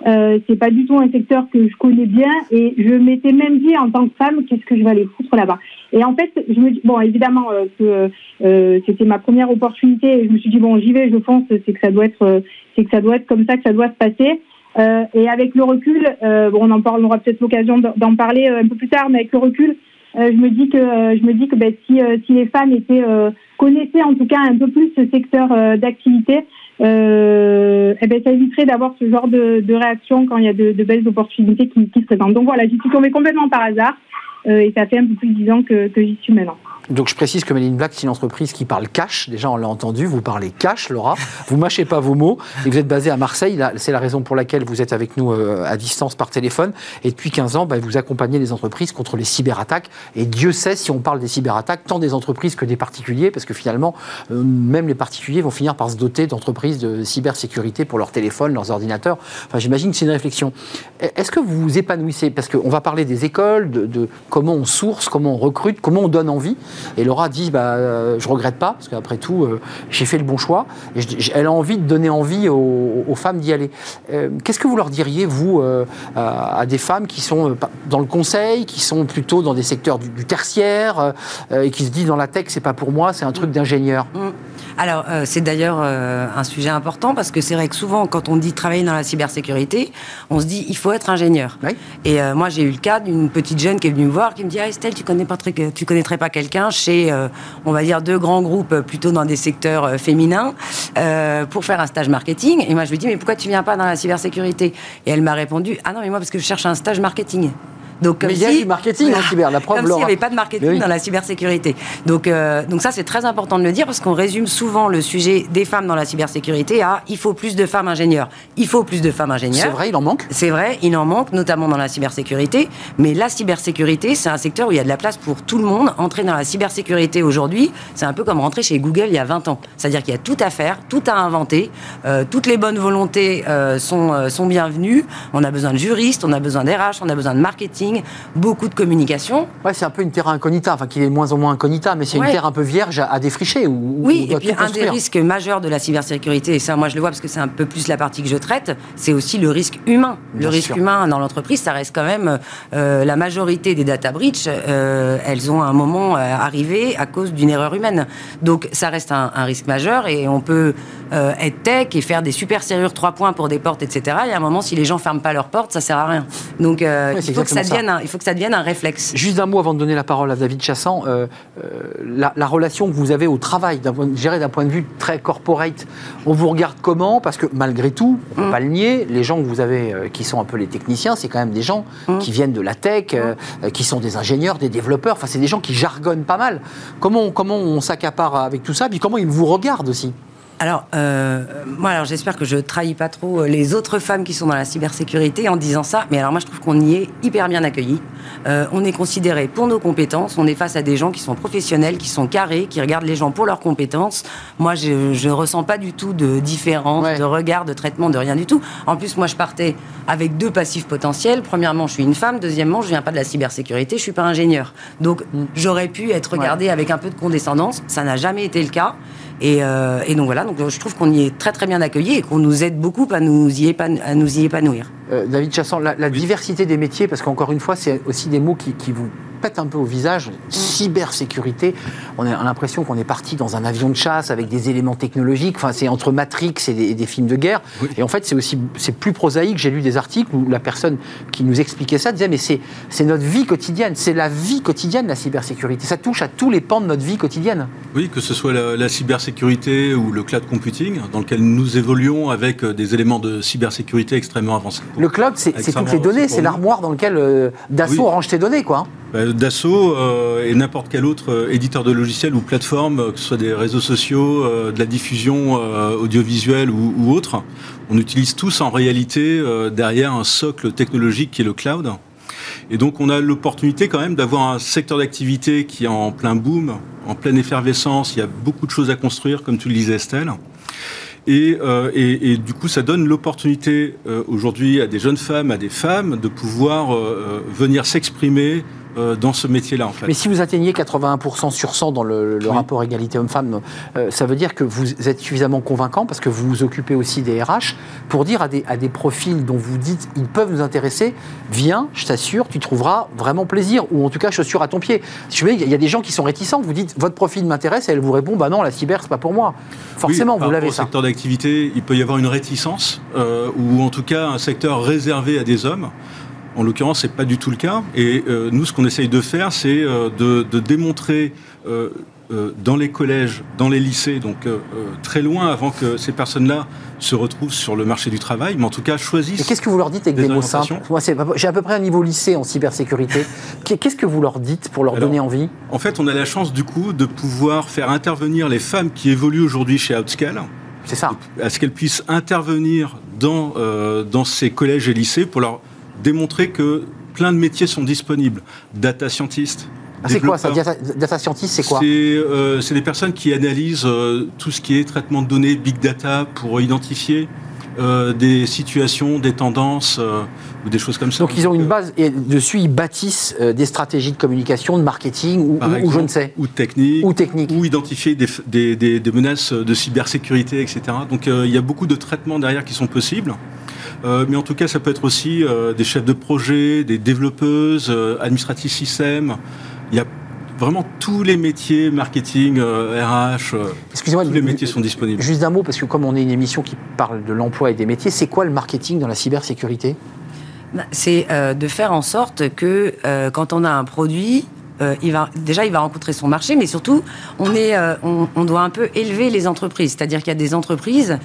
Euh, c'est pas du tout un secteur que je connais bien et je m'étais même dit en tant que femme qu'est-ce que je vais aller foutre là-bas. Et en fait, je me dis bon évidemment euh, que euh, c'était ma première opportunité et je me suis dit bon j'y vais, je fonce, c'est que ça doit être c'est que ça doit être comme ça que ça doit se passer. Euh, et avec le recul, bon, on en parle, on aura peut-être l'occasion d'en parler un peu plus tard, mais avec le recul, je me dis que je me dis que ben, si si les femmes étaient connaissaient en tout cas un peu plus ce secteur d'activité, euh, eh ben, ça éviterait d'avoir ce genre de, de, réaction quand il y a de, de belles opportunités qui, qui, se présentent. Donc voilà, j'y suis tombée complètement par hasard euh, et ça fait un peu plus de dix ans que, que j'y suis maintenant. Donc je précise que Méline Black, c'est une entreprise qui parle cash. Déjà, on l'a entendu, vous parlez cash, Laura. Vous mâchez pas vos mots. Et vous êtes basé à Marseille. C'est la raison pour laquelle vous êtes avec nous euh, à distance par téléphone. Et depuis 15 ans, bah, vous accompagnez les entreprises contre les cyberattaques. Et Dieu sait si on parle des cyberattaques, tant des entreprises que des particuliers, parce que finalement, euh, même les particuliers vont finir par se doter d'entreprises de cybersécurité pour leurs téléphones, leurs ordinateurs. Enfin, j'imagine que c'est une réflexion. Est-ce que vous vous épanouissez? Parce qu'on va parler des écoles, de comment on source, comment on recrute, comment on donne envie. Et Laura dit, bah, euh, je regrette pas, parce qu'après tout, euh, j'ai fait le bon choix. Elle a envie de donner envie aux, femmes d'y aller. Euh, qu'est-ce que vous leur diriez, vous, à, des femmes qui sont dans le conseil, qui sont plutôt dans des secteurs du, tertiaire, et qui se disent, dans la tech, c'est pas pour moi, c'est un truc d'ingénieur? Mmh. Alors, c'est d'ailleurs un sujet important, parce que c'est vrai que souvent, quand on dit travailler dans la cybersécurité, on se dit, il faut être ingénieur. Et moi, j'ai eu le cas d'une petite jeune qui est venue me voir, qui me dit, ah, Estelle, tu connais pas tu connaîtrais pas quelqu'un chez, euh, on va dire, deux grands groupes plutôt dans des secteurs euh, féminins euh, pour faire un stage marketing. Et moi, je lui dis, mais pourquoi tu viens pas dans la cybersécurité? Et elle m'a répondu, ah non, mais moi, parce que je cherche un stage marketing. Donc, mais il y a du marketing en cyber, la preuve. Comme s'il n'y avait pas de marketing dans la cybersécurité. Donc, euh, donc ça, c'est très important de le dire parce qu'on résume souvent le sujet des femmes dans la cybersécurité à il faut plus de femmes ingénieurs. Il faut plus de femmes ingénieurs. C'est vrai, il en manque. C'est vrai, il en manque, notamment dans la cybersécurité. Mais la cybersécurité, c'est un secteur où il y a de la place pour tout le monde. Entrer dans la cybersécurité aujourd'hui, c'est un peu comme rentrer chez Google il y a 20 ans. C'est-à-dire qu'il y a tout à faire, tout à inventer. Euh, toutes les bonnes volontés euh, sont, sont bienvenues. On a besoin de juristes, on a besoin d'RH, on a besoin de marketing beaucoup de communication. Ouais, c'est un peu une terre incognita, enfin qui est de moins en moins incognita, mais c'est une terre un peu vierge à, défricher. oui, et puis un des risques majeurs de la cybersécurité, et ça moi je le vois parce que c'est un peu plus la partie que je traite, c'est aussi le risque humain. le risque humain dans l'entreprise, ça reste quand même euh, la majorité des data breach, euh, elles ont un moment euh, arrivé à cause d'une erreur humaine. Donc ça reste un, risque majeur et on peut être tech et faire des super serrures 3 points pour des portes, etc. Et à un moment, si les gens ferment pas leurs portes, ça sert à rien. Donc il faut que ça devienne il faut que ça devienne un réflexe. Juste un mot avant de donner la parole à David Chassan. Euh, euh, la, relation que vous avez au travail, gérée d'un point de vue très corporate, on vous regarde comment? Parce que malgré tout, on ne peut mm. pas le nier, les gens que vous avez euh, qui sont un peu les techniciens, c'est quand même des gens mm. qui viennent de la tech, mm. qui sont des ingénieurs, des développeurs. Enfin, c'est des gens qui jargonnent pas mal. Comment, comment on s'accapare avec tout ça? Puis comment ils vous regardent aussi? Alors, euh, moi, alors j'espère que je trahis pas trop euh, les autres femmes qui sont dans la cybersécurité en disant ça. Mais alors, moi, je trouve qu'on y est hyper bien accueillis. Euh, on est considéré pour nos compétences. On est face à des gens qui sont professionnels, qui sont carrés, qui regardent les gens pour leurs compétences. Moi, je ne ressens pas du tout de différence, de regard, de traitement, de rien du tout. En plus, moi, je partais avec deux passifs potentiels. Premièrement, je suis une femme. Deuxièmement, je viens pas de la cybersécurité. Je suis pas ingénieur. Donc, mm. j'aurais pu être regardée avec un peu de condescendance. Ça n'a jamais été le cas. Euh, et, donc voilà, donc je trouve qu'on y est très très bien accueillis et qu'on nous aide beaucoup à nous y, à nous y épanouir. Euh, David Chassan, la, diversité des métiers, parce qu'encore une fois, c'est aussi des mots qui, vous pètent un peu au visage. Cybersécurité, on a l'impression qu'on est parti dans un avion de chasse avec des éléments technologiques. Enfin, c'est entre Matrix et des, films de guerre. Et en fait, c'est aussi c'est plus prosaïque. J'ai lu des articles où la personne qui nous expliquait ça disait mais c'est c'est notre vie quotidienne, c'est la vie quotidienne la cybersécurité. Ça touche à tous les pans de notre vie quotidienne. Oui, que ce soit la, la cybersécurité ou le cloud computing, dans lequel nous évoluons avec euh, des éléments de cybersécurité extrêmement avancés. Le cloud, c'est toutes les données, c'est l'armoire dans lequel euh, Dassault range tes données, quoi. Bah, Dassault euh, et n'importe quel autre euh, éditeur de logiciels ou plateforme, que ce soit des réseaux sociaux, de la diffusion audiovisuelle ou, autre, on utilise tous en réalité derrière un socle technologique qui est le cloud. Et donc on a l'opportunité quand même d'avoir un secteur d'activité qui est en plein boom, en pleine effervescence. Il y a beaucoup de choses à construire, comme tu le disais Estelle. Euh, et, du coup, ça donne l'opportunité euh, aujourd'hui à des jeunes femmes, à des femmes, de pouvoir euh, venir s'exprimer euh, dans ce métier-là, en fait. Mais si vous atteignez 81% sur 100 dans le, rapport égalité homme-femme, euh, ça veut dire que vous êtes suffisamment convaincant parce que vous vous occupez aussi des RH pour dire à des, à des profils dont vous dites ils peuvent nous intéresser, viens, je t'assure, tu trouveras vraiment plaisir ou en tout cas chaussure à ton pied. Si il y a des gens qui sont réticents, vous dites votre profil m'intéresse et elle vous répond bah non, la cyber c'est pas pour moi. Forcément, vous l'avez ça. secteur d'activité, il peut y avoir une réticence euh, ou en tout cas un secteur réservé à des hommes. En l'occurrence, c'est pas du tout le cas. Et euh, nous, ce qu'on essaye de faire, c'est euh, de, démontrer euh, dans les collèges, dans les lycées, donc très loin avant que ces personnes-là se retrouvent sur le marché du travail, mais en tout cas choisissent. Et qu'est-ce que vous leur dites avec des, mots simples? Moi, j'ai à peu près un niveau lycée en cybersécurité. qu'est-ce que vous leur dites pour leur donner envie? En fait, on a la chance du coup de pouvoir faire intervenir les femmes qui évoluent aujourd'hui chez Outscale. C'est ça. À ce qu'elles puissent intervenir dans, dans ces collèges et lycées pour leur démontrer que plein de métiers sont disponibles. Data scientist, ah, c'est quoi ça Data, scientist, c'est quoi euh, C'est des personnes qui analysent euh, tout ce qui est traitement de données, big data, pour identifier euh, des situations, des tendances ou des choses comme ça. Donc ils ont une base et dessus ils bâtissent des stratégies de communication, de marketing ou, ou, je ne sais. Ou technique. Ou technique. Ou identifier des, des, des, des menaces de cybersécurité, etc. Donc il y a beaucoup de traitements derrière qui sont possibles. Mais en tout cas, ça peut être aussi des chefs de projet, des développeuses, administratifs systèmes, il y a vraiment tous les métiers, marketing, RH, euh, euh, Excusez-moi, tous les métiers sont disponibles. Juste un mot, parce que comme on est une émission qui parle de l'emploi et des métiers, c'est quoi le marketing dans la cybersécurité? Bah, C'est euh, de faire en sorte que quand on a un produit, il va, déjà, il va rencontrer son marché, mais surtout, on, est, on, on doit un peu élever les entreprises. C'est-à-dire qu'il y a des entreprises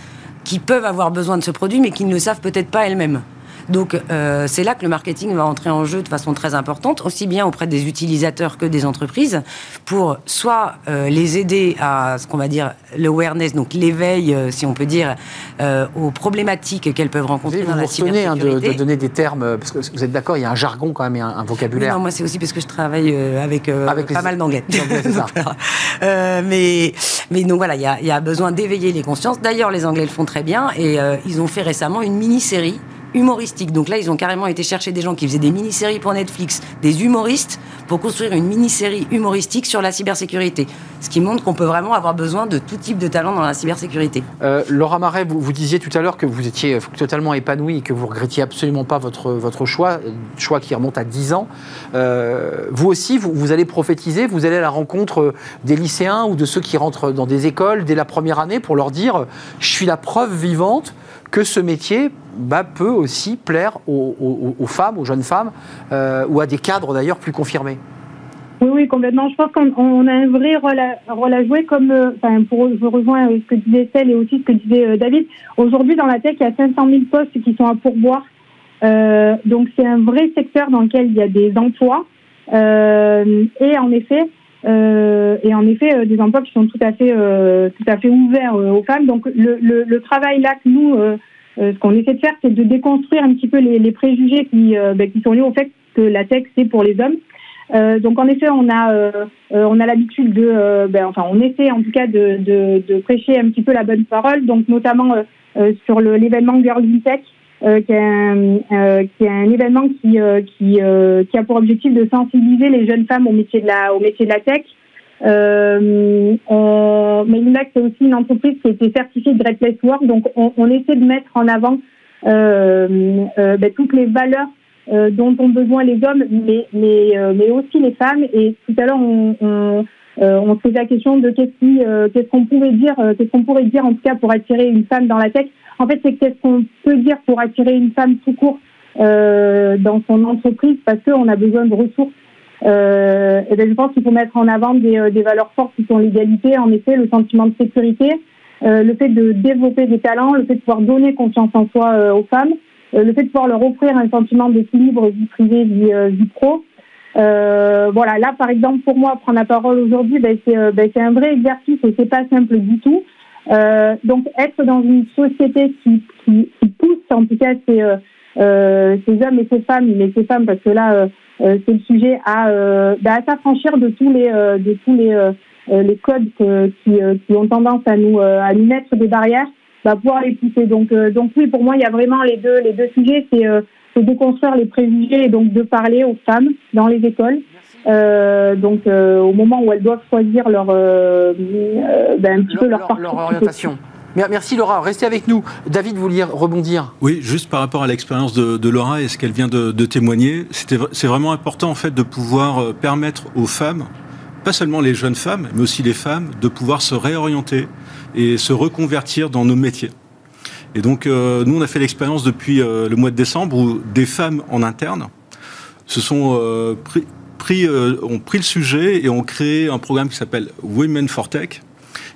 qui peuvent avoir besoin de ce produit, mais qui ne le savent peut-être pas elles-mêmes. Donc euh, c'est là que le marketing va entrer en jeu de façon très importante, aussi bien auprès des utilisateurs que des entreprises, pour soit euh, les aider à ce qu'on va dire l'awareness, donc l'éveil, euh, si on peut dire, aux problématiques qu'elles peuvent rencontrer dans la cybersécurité. Hein, de, de, donner des termes, parce que vous êtes d'accord, il y a un jargon quand même et un, vocabulaire. non, moi c'est aussi parce que je travaille avec, pas mal d'anglais. mais, mais donc voilà, il y a, y a besoin d'éveiller les consciences. D'ailleurs, les Anglais le font très bien et ils ont fait récemment une mini-série humoristique. Donc là, ils ont carrément été chercher des gens qui faisaient des mini-séries pour Netflix, des humoristes, pour construire une mini-série humoristique sur la cybersécurité. Ce qui montre qu'on peut vraiment avoir besoin de tout type de talent dans la cybersécurité. Euh, Laura Marais, vous, disiez tout à l'heure que vous étiez euh, totalement épanouie et que vous regrettiez absolument pas votre, votre choix, euh, choix qui remonte à 10 ans. vous aussi, vous, vous, allez prophétiser, vous allez à la rencontre des lycéens ou de ceux qui rentrent dans des écoles dès la première année pour leur dire je suis la preuve vivante que ce métier bah, peut aussi plaire aux, femmes, aux jeunes femmes, euh, ou à des cadres d'ailleurs plus confirmés. Oui, oui, complètement. Je pense qu'on a un vrai rôle à, jouer, comme, euh, enfin, pour, je rejoins ce que disait Celle et aussi ce que disait euh, David. Aujourd'hui, dans la tech, il y a 500 000 postes qui sont à pourboire. donc, c'est un vrai secteur dans lequel il y a des emplois. et en effet, et en effet, des emplois qui sont tout à fait, tout à fait ouverts aux femmes. Donc, le, le, le travail là que nous, euh, ce qu'on essaie de faire, c'est de déconstruire un petit peu les, les préjugés qui, euh, ben, qui sont liés au fait que la tech, c'est pour les hommes. Euh, donc en effet, on a euh, on a l'habitude de, ben, enfin on essaie en tout cas de, de, de, prêcher un petit peu la bonne parole, donc notamment sur l'événement Girls in Tech, qui, est un, qui est un événement qui qui, qui a pour objectif de sensibiliser les jeunes femmes au métier de la au métier de la tech, euh, on, c'est aussi une entreprise qui a été certifiée Great Place Work, donc on, on essaie de mettre en avant euh, euh, ben, toutes les valeurs euh, dont ont besoin les hommes, mais, mais, euh, mais aussi les femmes. Et tout à l'heure, on, on, on se posait la question de qu'est-ce qui, qu'est-ce qu'on pourrait dire, qu'est-ce qu'on pourrait dire en tout cas pour attirer une femme dans la tech. En fait, c'est qu'est-ce qu'on peut dire pour attirer une femme tout court dans son entreprise, parce qu'on a besoin de ressources euh, et ben, je pense qu'il faut mettre en avant des, euh, des, valeurs fortes qui sont l'égalité, en effet, le sentiment de sécurité, euh, le fait de développer des talents, le fait de pouvoir donner confiance en soi euh, aux femmes, euh, le fait de pouvoir leur offrir un sentiment d'équilibre vie privée, vie, vie pro. voilà, là par exemple pour moi prendre la parole aujourd'hui, ben, c'est ben, un vrai exercice et c'est pas simple du tout. donc être dans une société qui, qui, qui pousse en tout cas ces, ces hommes et ces femmes, mais ces femmes parce que là euh, c'est le sujet à, euh, bah, à s'affranchir de tous les, euh, de tous les, les codes qui, qui ont tendance à nous, à nous mettre des barrières, bah, pouvoir les pousser. Donc, donc oui, pour moi, il y a vraiment les deux, les deux sujets. C'est de construire les préjugés et donc de parler aux femmes dans les écoles. Euh, donc au moment où elles doivent choisir leur, euh, ben, un petit peu leur, leur, leur orientation. Merci Laura, restez avec nous. David, vous vouliez rebondir? Oui, juste par rapport à l'expérience de, Laura et ce qu'elle vient de, témoigner, c'est vraiment important en fait de pouvoir euh, permettre aux femmes, pas seulement les jeunes femmes, mais aussi les femmes, de pouvoir se réorienter et se reconvertir dans nos métiers. Et donc, euh, nous, on a fait l'expérience depuis euh, le mois de décembre où des femmes en interne se sont pris, euh, ont pris le sujet et ont créé un programme qui s'appelle Women for Tech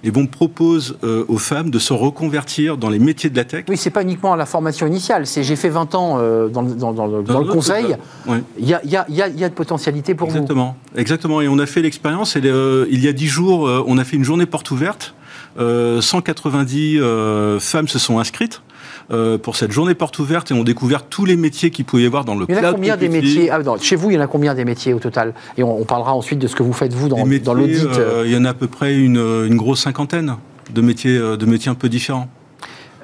et vont propose aux femmes de se reconvertir dans les métiers de la tech. Oui, c'est pas uniquement la formation initiale. C'est j'ai fait 20 ans dans, le- dans- dans le- dans le conseil. Oui. Il y a, y a- y a- y a de potentialité pour vous. Exactement, exactement. Et on a fait l'expérience. Et il y a dix jours, on a fait une journée porte ouverte. Euh, 190 euh, femmes se sont inscrites euh, pour cette journée porte ouverte et ont découvert tous les métiers qu'il pouvait y avoir dans le Il y en a cloud combien des computing. métiers? Ah, non, Chez vous, il y en a combien des métiers au total? Et on, on parlera ensuite de ce que vous faites vous dans, l'audit. euh, il y en a à peu près une, une grosse cinquantaine de métiers, euh, de métiers un peu différents.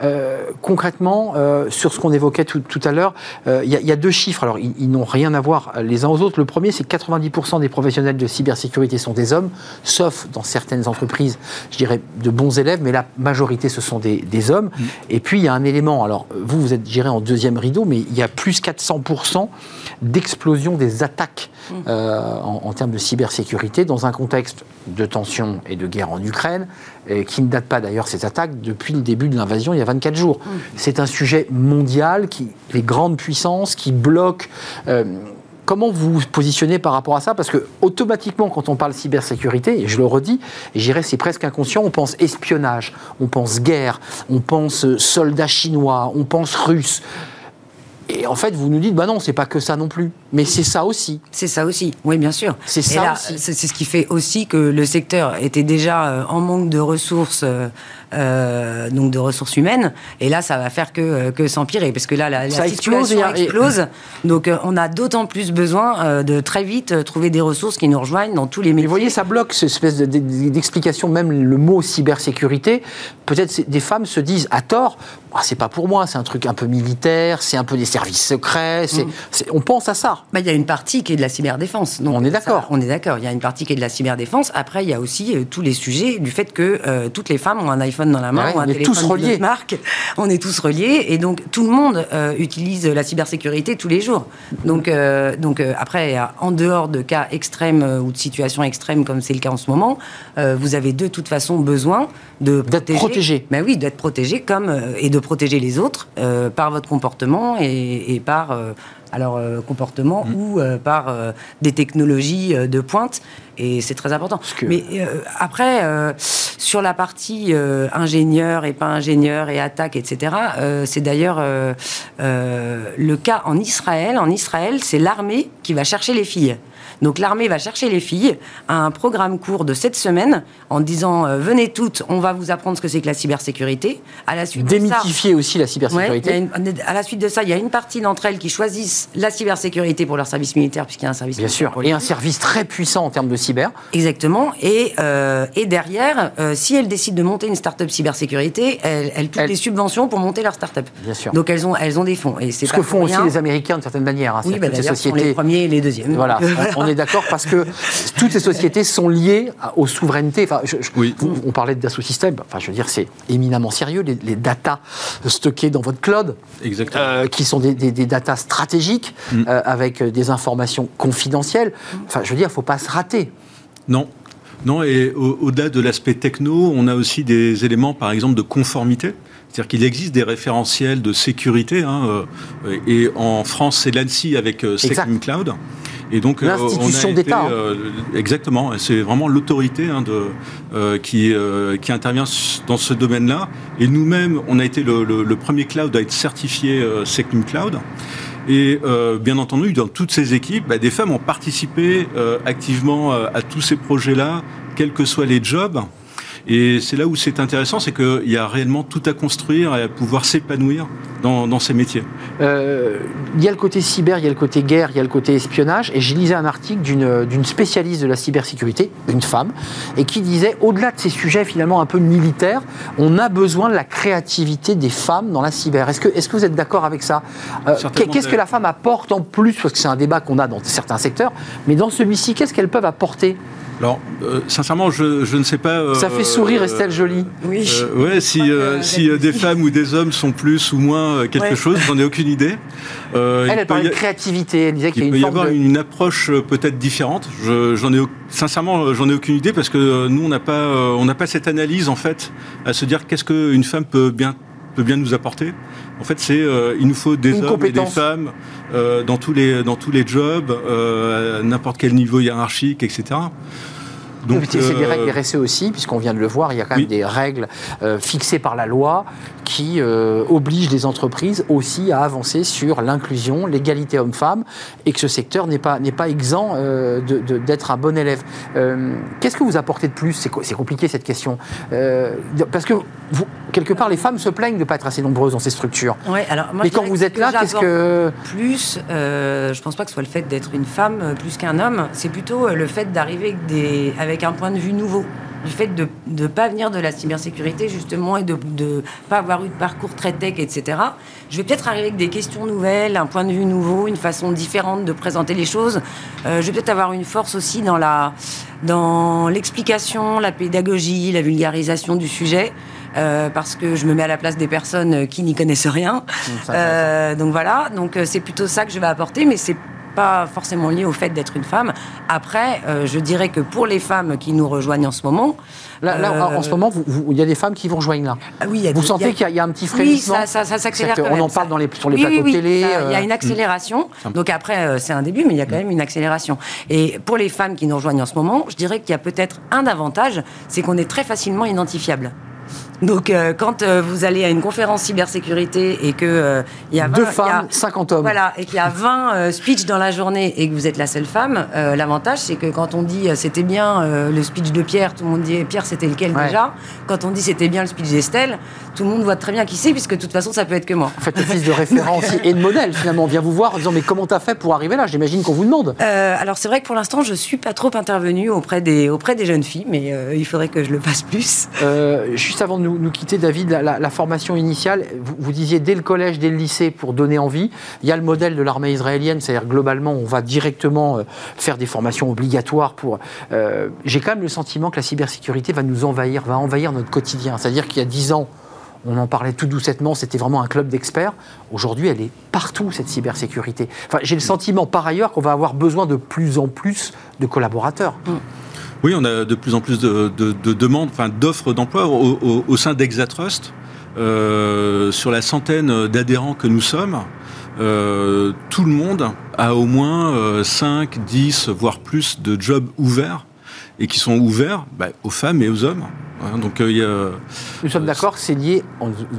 Euh, concrètement, euh, sur ce qu'on évoquait tout, tout à l'heure, euh, il y, a- il y a deux chiffres. Alors, ils, ils n'ont rien à voir les uns aux autres. Le premier, c'est que 90% des professionnels de cybersécurité sont des hommes, sauf dans certaines entreprises, je dirais, de bons élèves, mais la majorité, ce sont des, des hommes. Et puis, il y a un élément. Alors, vous, vous êtes géré en deuxième rideau, mais il y a plus 400% d'explosion des attaques euh, en, en termes de cybersécurité dans un contexte de tension et de guerre en Ukraine, qui ne date pas d'ailleurs ces attaques depuis le début de l'invasion il y a 24 jours. C'est un sujet mondial, qui, les grandes puissances qui bloquent. euh, Comment vous vous positionnez par rapport à ça? Parce que automatiquement, quand on parle cybersécurité, et je le redis, et c'est presque inconscient, on pense espionnage, on pense guerre, on pense euh, soldats chinois, on pense russes. Et en fait, vous nous dites, bah non, c'est pas que ça non plus. Mais c'est ça aussi. C'est ça aussi, oui, bien sûr. C'est ça là, aussi. C'est ce qui fait aussi que le secteur était déjà euh, en manque de ressources, euh, donc de ressources humaines. Et là, ça va faire que, euh, que s'empirer, parce que là, la, la Ça explose situation et- et- explose. Donc, euh, on a d'autant plus besoin de très vite trouver des ressources qui nous rejoignent dans tous les Mais métiers. vous voyez, ça bloque cette espèce de- de- d'explication, même le mot cybersécurité. Peut-être des femmes se disent à tort, Ah, c'est pas pour moi, c'est un truc un peu militaire, c'est un peu des services secrets, c'est- on pense à ça. Bah, il y a une partie qui est de la cyberdéfense. Donc, On est d'accord. On est d'accord. Il y a une partie qui est de la cyberdéfense. Après, il y a aussi euh, tous les sujets du fait que euh, toutes les femmes ont un iPhone dans la main, Ouais, ou un on est téléphone tous reliés. marque. On est tous reliés. Et donc, tout le monde euh, utilise la cybersécurité tous les jours. Donc, euh, donc euh, après, en dehors de cas extrêmes ou de situations extrêmes comme c'est le cas en ce moment, vous avez de toute façon besoin de D'être protéger. protégé. Ben oui, d'être protégé comme et de protéger les autres par votre comportement et, et par alors euh, comportement Mm. ou euh, par euh, des technologies euh, de pointe et c'est très important. que- Mais euh, après euh, sur la partie euh, ingénieur et pas ingénieur et attaque etc. euh, c'est d'ailleurs euh, euh, le cas en Israël. En Israël, c'est l'armée qui va chercher les filles. Donc l'armée va chercher les filles à un programme court de 7 semaines en disant euh, venez toutes, on va vous apprendre ce que c'est que la cybersécurité. À la suite de ça, Démythifier aussi la Ouais, cybersécurité. une- à la suite de ça, il y a une partie d'entre elles qui choisissent la cybersécurité pour leur service militaire, puisqu'il y a un service Bien militaire sûr, pour et un service très puissant en termes de cyber. Exactement. Et, euh, et derrière, euh, si elles décident de monter une start-up cybersécurité, elles, elles touchent Elles- des subventions pour monter leur start-up. Bien sûr. Donc elles ont, elles ont des fonds. Et c'est Ce que font aussi les Américains d'une certaine manière. hein. Oui, bah, ces sont les sociétés. premiers et les deuxièmes. Voilà, on est d'accord parce que toutes ces sociétés sont liées aux souverainetés. Enfin, je- je- Oui. vous- on parlait Systèmes. Enfin, je veux dire, c'est éminemment sérieux les, les datas stockées dans votre cloud, Exactement. euh, qui sont des, des, des datas stratégiques euh, avec des informations confidentielles. Enfin, je veux dire, il ne faut pas se rater. Non. Non, et au- au-delà de l'aspect techno, on a aussi des éléments, par exemple, de conformité. C'est-à-dire qu'il existe des référentiels de sécurité. hein, euh, et en France, c'est l'ANSI avec euh, Cloud. Et donc, euh, L'institution d'État, euh, exactement. C'est vraiment l'autorité hein, de, euh, qui, euh, qui intervient dans ce domaine-là. Et nous-mêmes, on a été le, le- le premier cloud à être certifié euh, Secnum Cloud. Et euh, bien entendu, dans toutes ces équipes, bah, des femmes ont participé euh, activement euh, à tous ces projets-là, quels que soient les jobs. Et c'est là où c'est intéressant, c'est qu'il y a réellement tout à construire et à pouvoir s'épanouir dans, dans ces métiers. Euh, il y a le côté cyber, il y a le côté guerre, il y a le côté espionnage. Et je lisais un article d'une spécialiste de la cybersécurité, une femme, et qui disait, au-delà de ces sujets finalement un peu militaires, on a besoin de la créativité des femmes dans la cyber. Est-ce que, est que vous êtes d'accord avec ça? Euh. Qu'est-ce que la femme apporte en plus? Parce que c'est un débat qu'on a dans certains secteurs, mais dans celui-ci, qu'est-ce qu'elles peuvent apporter? Alors, euh, sincèrement, je, je ne sais pas. euh, Ça fait sourire Estelle Jolie. Oui. Euh, ouais, si, euh, vous si euh, des femmes ou des hommes sont plus ou moins euh, quelque Ouais. chose, j'en ai aucune idée. Euh, il Elle, elle parlait y de a- créativité, elle disait qu'il y Il a peut une y forme avoir de... une approche euh, peut-être différente. Je, j'en ai sincèrement, euh, j'en ai aucune idée parce que euh, nous, on n'a pas, euh, on n'a pas cette analyse en fait à se dire qu'est-ce qu'une femme peut bien peut bien nous apporter. En fait, c'est il nous faut des hommes et des femmes dans tous les dans tous les jobs, à n'importe quel niveau hiérarchique, etc. Donc, c'est des règles RSE aussi, puisqu'on vient de le voir, il y a quand même des règles fixées par la loi qui euh, oblige les entreprises aussi à avancer sur l'inclusion, l'égalité homme-femme, et que ce secteur n'est pas, n'est pas exempt euh, d'être un bon élève. Euh, qu'est-ce que vous apportez de plus? C'est compliqué cette question. parce que, vous, quelque part, les femmes se plaignent de ne pas être assez nombreuses dans ces structures. Ouais, alors Mais quand vous êtes là, qu'est-ce que... Plus, je ne pense pas que ce soit le fait d'être une femme plus qu'un homme, c'est plutôt le fait d'arriver avec, avec un point de vue nouveau du fait de ne pas venir de la cybersécurité, justement, et de ne pas avoir eu de parcours très tech, etc. Je vais peut-être arriver avec des questions nouvelles, un point de vue nouveau, une façon différente de présenter les choses. Euh, je vais peut-être avoir une force aussi dans la dans l'explication, la pédagogie, la vulgarisation du sujet. Euh, parce que je me mets à la place des personnes qui n'y connaissent rien. Euh, donc voilà, donc c'est plutôt ça que je vais apporter, mais c'est pas forcément lié au fait d'être une femme. Après, euh, je dirais que pour les femmes qui nous rejoignent en ce moment. Là, en ce moment, il y a des femmes qui vous rejoignent là. Ah oui, vous sentez qu'il y, a un petit frémissement Oui, ça, ça, s'accélère. On en parle dans les, sur les plateaux télé. Il y a une accélération. Donc après, euh, c'est un début, mais il y a quand même une accélération. Et pour les femmes qui nous rejoignent en ce moment, je dirais qu'il y a peut-être un avantage, c'est qu'on est très facilement identifiable. Donc, euh, quand euh, vous allez à une conférence cybersécurité et que euh, il y a 20, deux femmes, 50 hommes, voilà, et qu'il y a 20 speeches dans la journée et que vous êtes la seule femme, l'avantage c'est que quand on dit c'était bien le speech de Pierre, tout le monde dit Pierre c'était lequel déjà? Quand on dit c'était bien le speech d'Estelle, tout le monde voit très bien qui c'est puisque de toute façon ça peut être que moi. En fait, office de référence et de modèle finalement. On vient vous voir en disant mais comment t'as fait pour arriver là? J'imagine qu'on vous demande. alors c'est vrai que pour l'instant je suis pas trop intervenue auprès des auprès des jeunes filles, mais il faudrait que je le fasse plus. juste avant de nous, quitter, David, la, formation initiale, vous, disiez dès le collège, dès le lycée, pour donner envie. Il y a le modèle de l'armée israélienne, c'est-à-dire globalement, on va directement euh, faire des formations obligatoires pour. Euh, j'ai quand même le sentiment que la cybersécurité va nous envahir, va envahir notre quotidien. C'est-à-dire qu'il y a dix ans, on en parlait tout doucettement, c'était vraiment un club d'experts. Aujourd'hui, elle est partout, cette cybersécurité. Enfin, j'ai le sentiment, par ailleurs, qu'on va avoir besoin de plus en plus de collaborateurs. Mm. Oui, on a de plus en plus de, demandes, enfin d'offres d'emploi au, sein d'Exatrust. Euh, sur la centaine d'adhérents que nous sommes, euh, tout le monde a au moins euh, 5, 10, voire plus de jobs ouverts et qui sont ouverts bah, aux femmes et aux hommes. Hein, donc, euh, y a, Nous sommes d'accord que c'est lié,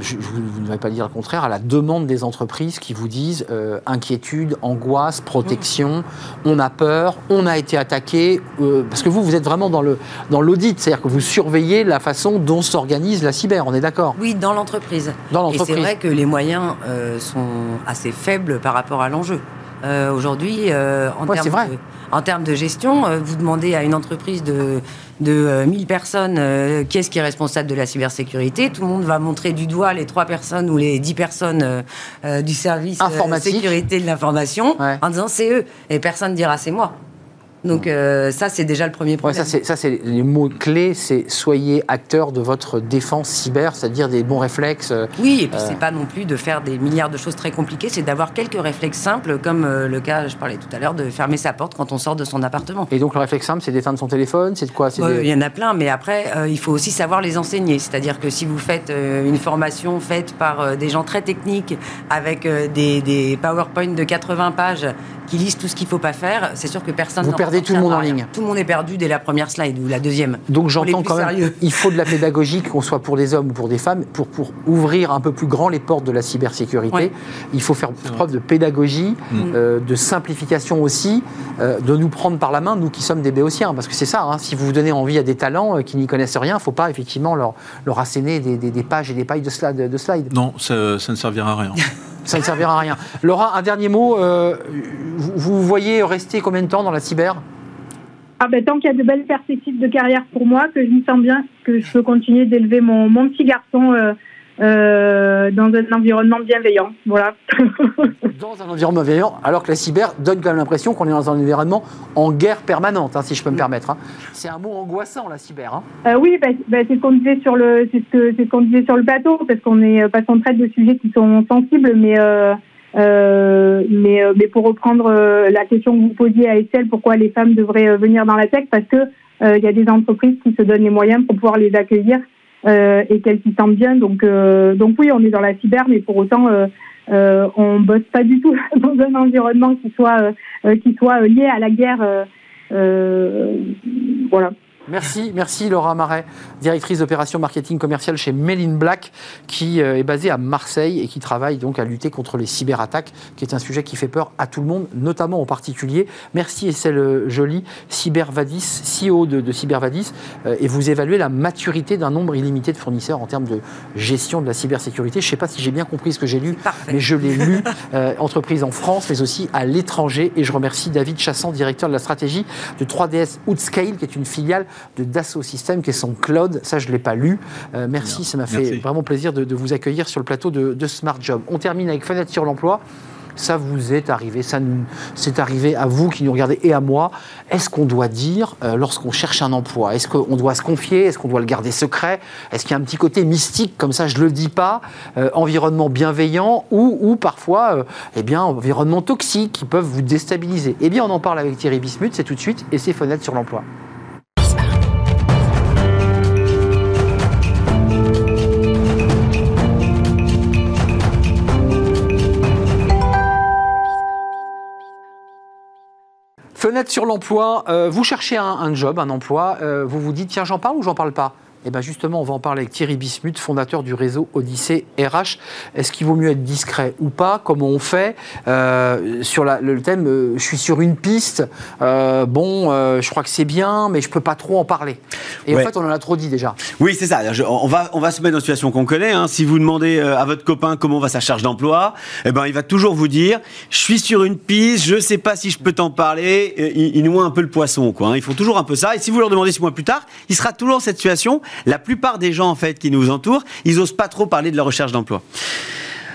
je, vous ne vais pas dire le contraire, à la demande des entreprises qui vous disent euh, inquiétude, angoisse, protection, on a peur, on a été attaqué, euh, parce que vous, vous êtes vraiment dans l'audit, dans c'est-à-dire que vous surveillez la façon dont s'organise la cyber, on est d'accord? Oui, dans l'entreprise. Dans Et c'est vrai que les moyens sont assez faibles par rapport à l'enjeu. Aujourd'hui, en termes de en termes de gestion, euh, vous demandez à une entreprise de, de 1000 euh, personnes euh, qui est-ce qui est responsable de la cybersécurité. Tout le monde va montrer du doigt les trois personnes ou les 10 personnes du service de sécurité de l'information en disant c'est eux. Et personne ne dira c'est moi. Donc euh, ça, c'est déjà le premier problème. ça, c'est les mots clés, c'est soyez acteur de votre défense cyber, c'est-à-dire des bons réflexes. Euh, oui, et puis c'est pas non plus de faire des milliards de choses très compliquées, c'est d'avoir quelques réflexes simples, comme euh, le cas, je parlais tout à l'heure, de fermer sa porte quand on sort de son appartement. Et donc le réflexe simple, c'est d'éteindre son téléphone, c'est de quoi? Il y en a plein, mais après, il faut aussi savoir les enseigner. C'est-à-dire que si vous faites une formation faite par des gens très techniques, avec des, des PowerPoint de 80 pages qui lisent tout ce qu'il ne faut pas faire, c'est sûr que personne. Vous perdez tout le monde en ligne. Tout le monde est perdu dès la première slide ou la deuxième. Donc j'entends quand même. Il faut de la pédagogie, qu'on soit pour des hommes ou pour des femmes, pour, pour ouvrir un peu plus grand les portes de la cybersécurité. Il faut faire preuve de pédagogie, mm. euh, de simplification aussi, euh, de nous prendre par la main, nous qui sommes des béotiens. Parce que c'est ça, hein, si vous donnez envie à des talents euh, qui n'y connaissent rien, il ne faut pas effectivement leur, leur asséner des, des, pages et des pailles de, slide, de slides. Non, ça, ça ne servira à rien. ça ne servira à rien. Laura, un dernier mot. Euh, vous, voyez rester combien de temps dans la cyber? Ah ben, tant qu'il y a de belles perspectives de carrière pour moi, que je me sens bien, que je peux continuer d'élever mon, petit garçon euh, euh, dans un environnement bienveillant. Voilà. dans un environnement bienveillant, alors que la cyber donne quand même l'impression qu'on est dans un environnement en guerre permanente, hein, si je peux me permettre. Hein. C'est un mot angoissant, la cyber. Hein. Euh, oui, bah, bah, c'est ce qu'on disait sur le, c'est ce qu'on disait sur le bateau, parce qu'on est, parce qu'on traite de sujets qui sont sensibles, mais euh, euh, mais, mais pour reprendre la question que vous posiez à Estelle, pourquoi les femmes devraient venir dans la tech Parce que il y a des entreprises qui se donnent les moyens pour pouvoir les accueillir et qu'elles s'y sentent bien. Donc, donc oui, on est dans la cyber, mais pour autant, on bosse pas du tout dans un environnement qui soit qui soit lié à la guerre. voilà. Merci, merci Laura Marais, directrice d'opération marketing commercial chez Melin Black, qui euh, est basée à Marseille et qui travaille donc à lutter contre les cyberattaques, qui est un sujet qui fait peur à tout le monde, notamment en particulier. Merci Estelle Jolie, Cybervadis, CEO de, Cybervadis, euh, et vous évaluez la maturité d'un nombre illimité de fournisseurs en termes de gestion de la cybersécurité. Je ne sais pas si j'ai bien compris ce que j'ai lu, mais je l'ai lu, euh, entreprise en France, mais aussi à l'étranger, et je remercie David Chassan, directeur de la stratégie de 3DS Outscale, qui est une filiale de Dassault Systèmes, qui est son cloud. Ça, je ne l'ai pas lu. Euh, merci, ça m'a fait vraiment plaisir de, vous accueillir sur le plateau de, Smart Job. On termine avec Fenêtre sur l'emploi ça vous est arrivé, ça c'est arrivé à vous qui nous regardez et à moi. Est-ce qu'on doit dire euh, lorsqu'on cherche un emploi Est-ce qu'on doit se confier Est-ce qu'on doit le garder secret? Est-ce qu'il y a un petit côté mystique comme ça, je ne le dis pas euh, Environnement bienveillant ou, ou parfois eh bien, environnement toxique qui peuvent vous déstabiliser? Eh bien, on en parle avec Thierry Bismuth, c'est tout de suite et c'est Fenêtre sur l'emploi. Fenêtre sur l'emploi, euh, vous cherchez un, job, un emploi, euh, vous vous dites tiens j'en parle ou j'en parle pas? Eh bien justement, on va en parler avec Thierry Bismuth, fondateur du réseau Odyssée RH. Est-ce qu'il vaut mieux être discret ou pas? Comment on fait? Euh, Sur le thème, euh, je suis sur une piste, euh, bon, je crois que c'est bien, mais je peux pas trop en parler. Et en fait, on en a trop dit déjà. Oui, c'est ça. on, va, on va se mettre dans une situation qu'on connaît. Hein. Si vous demandez à votre copain comment va sa charge d'emploi, eh ben, il va toujours vous dire, je suis sur une piste, je sais pas si je peux t'en parler. Il, il noie un peu le poisson. Quoi, hein. Il faut toujours un peu ça. Et si vous leur demandez six mois plus tard, il sera toujours dans cette situation la plupart des gens en fait qui nous entourent, ils osent pas trop parler de leur recherche d'emploi.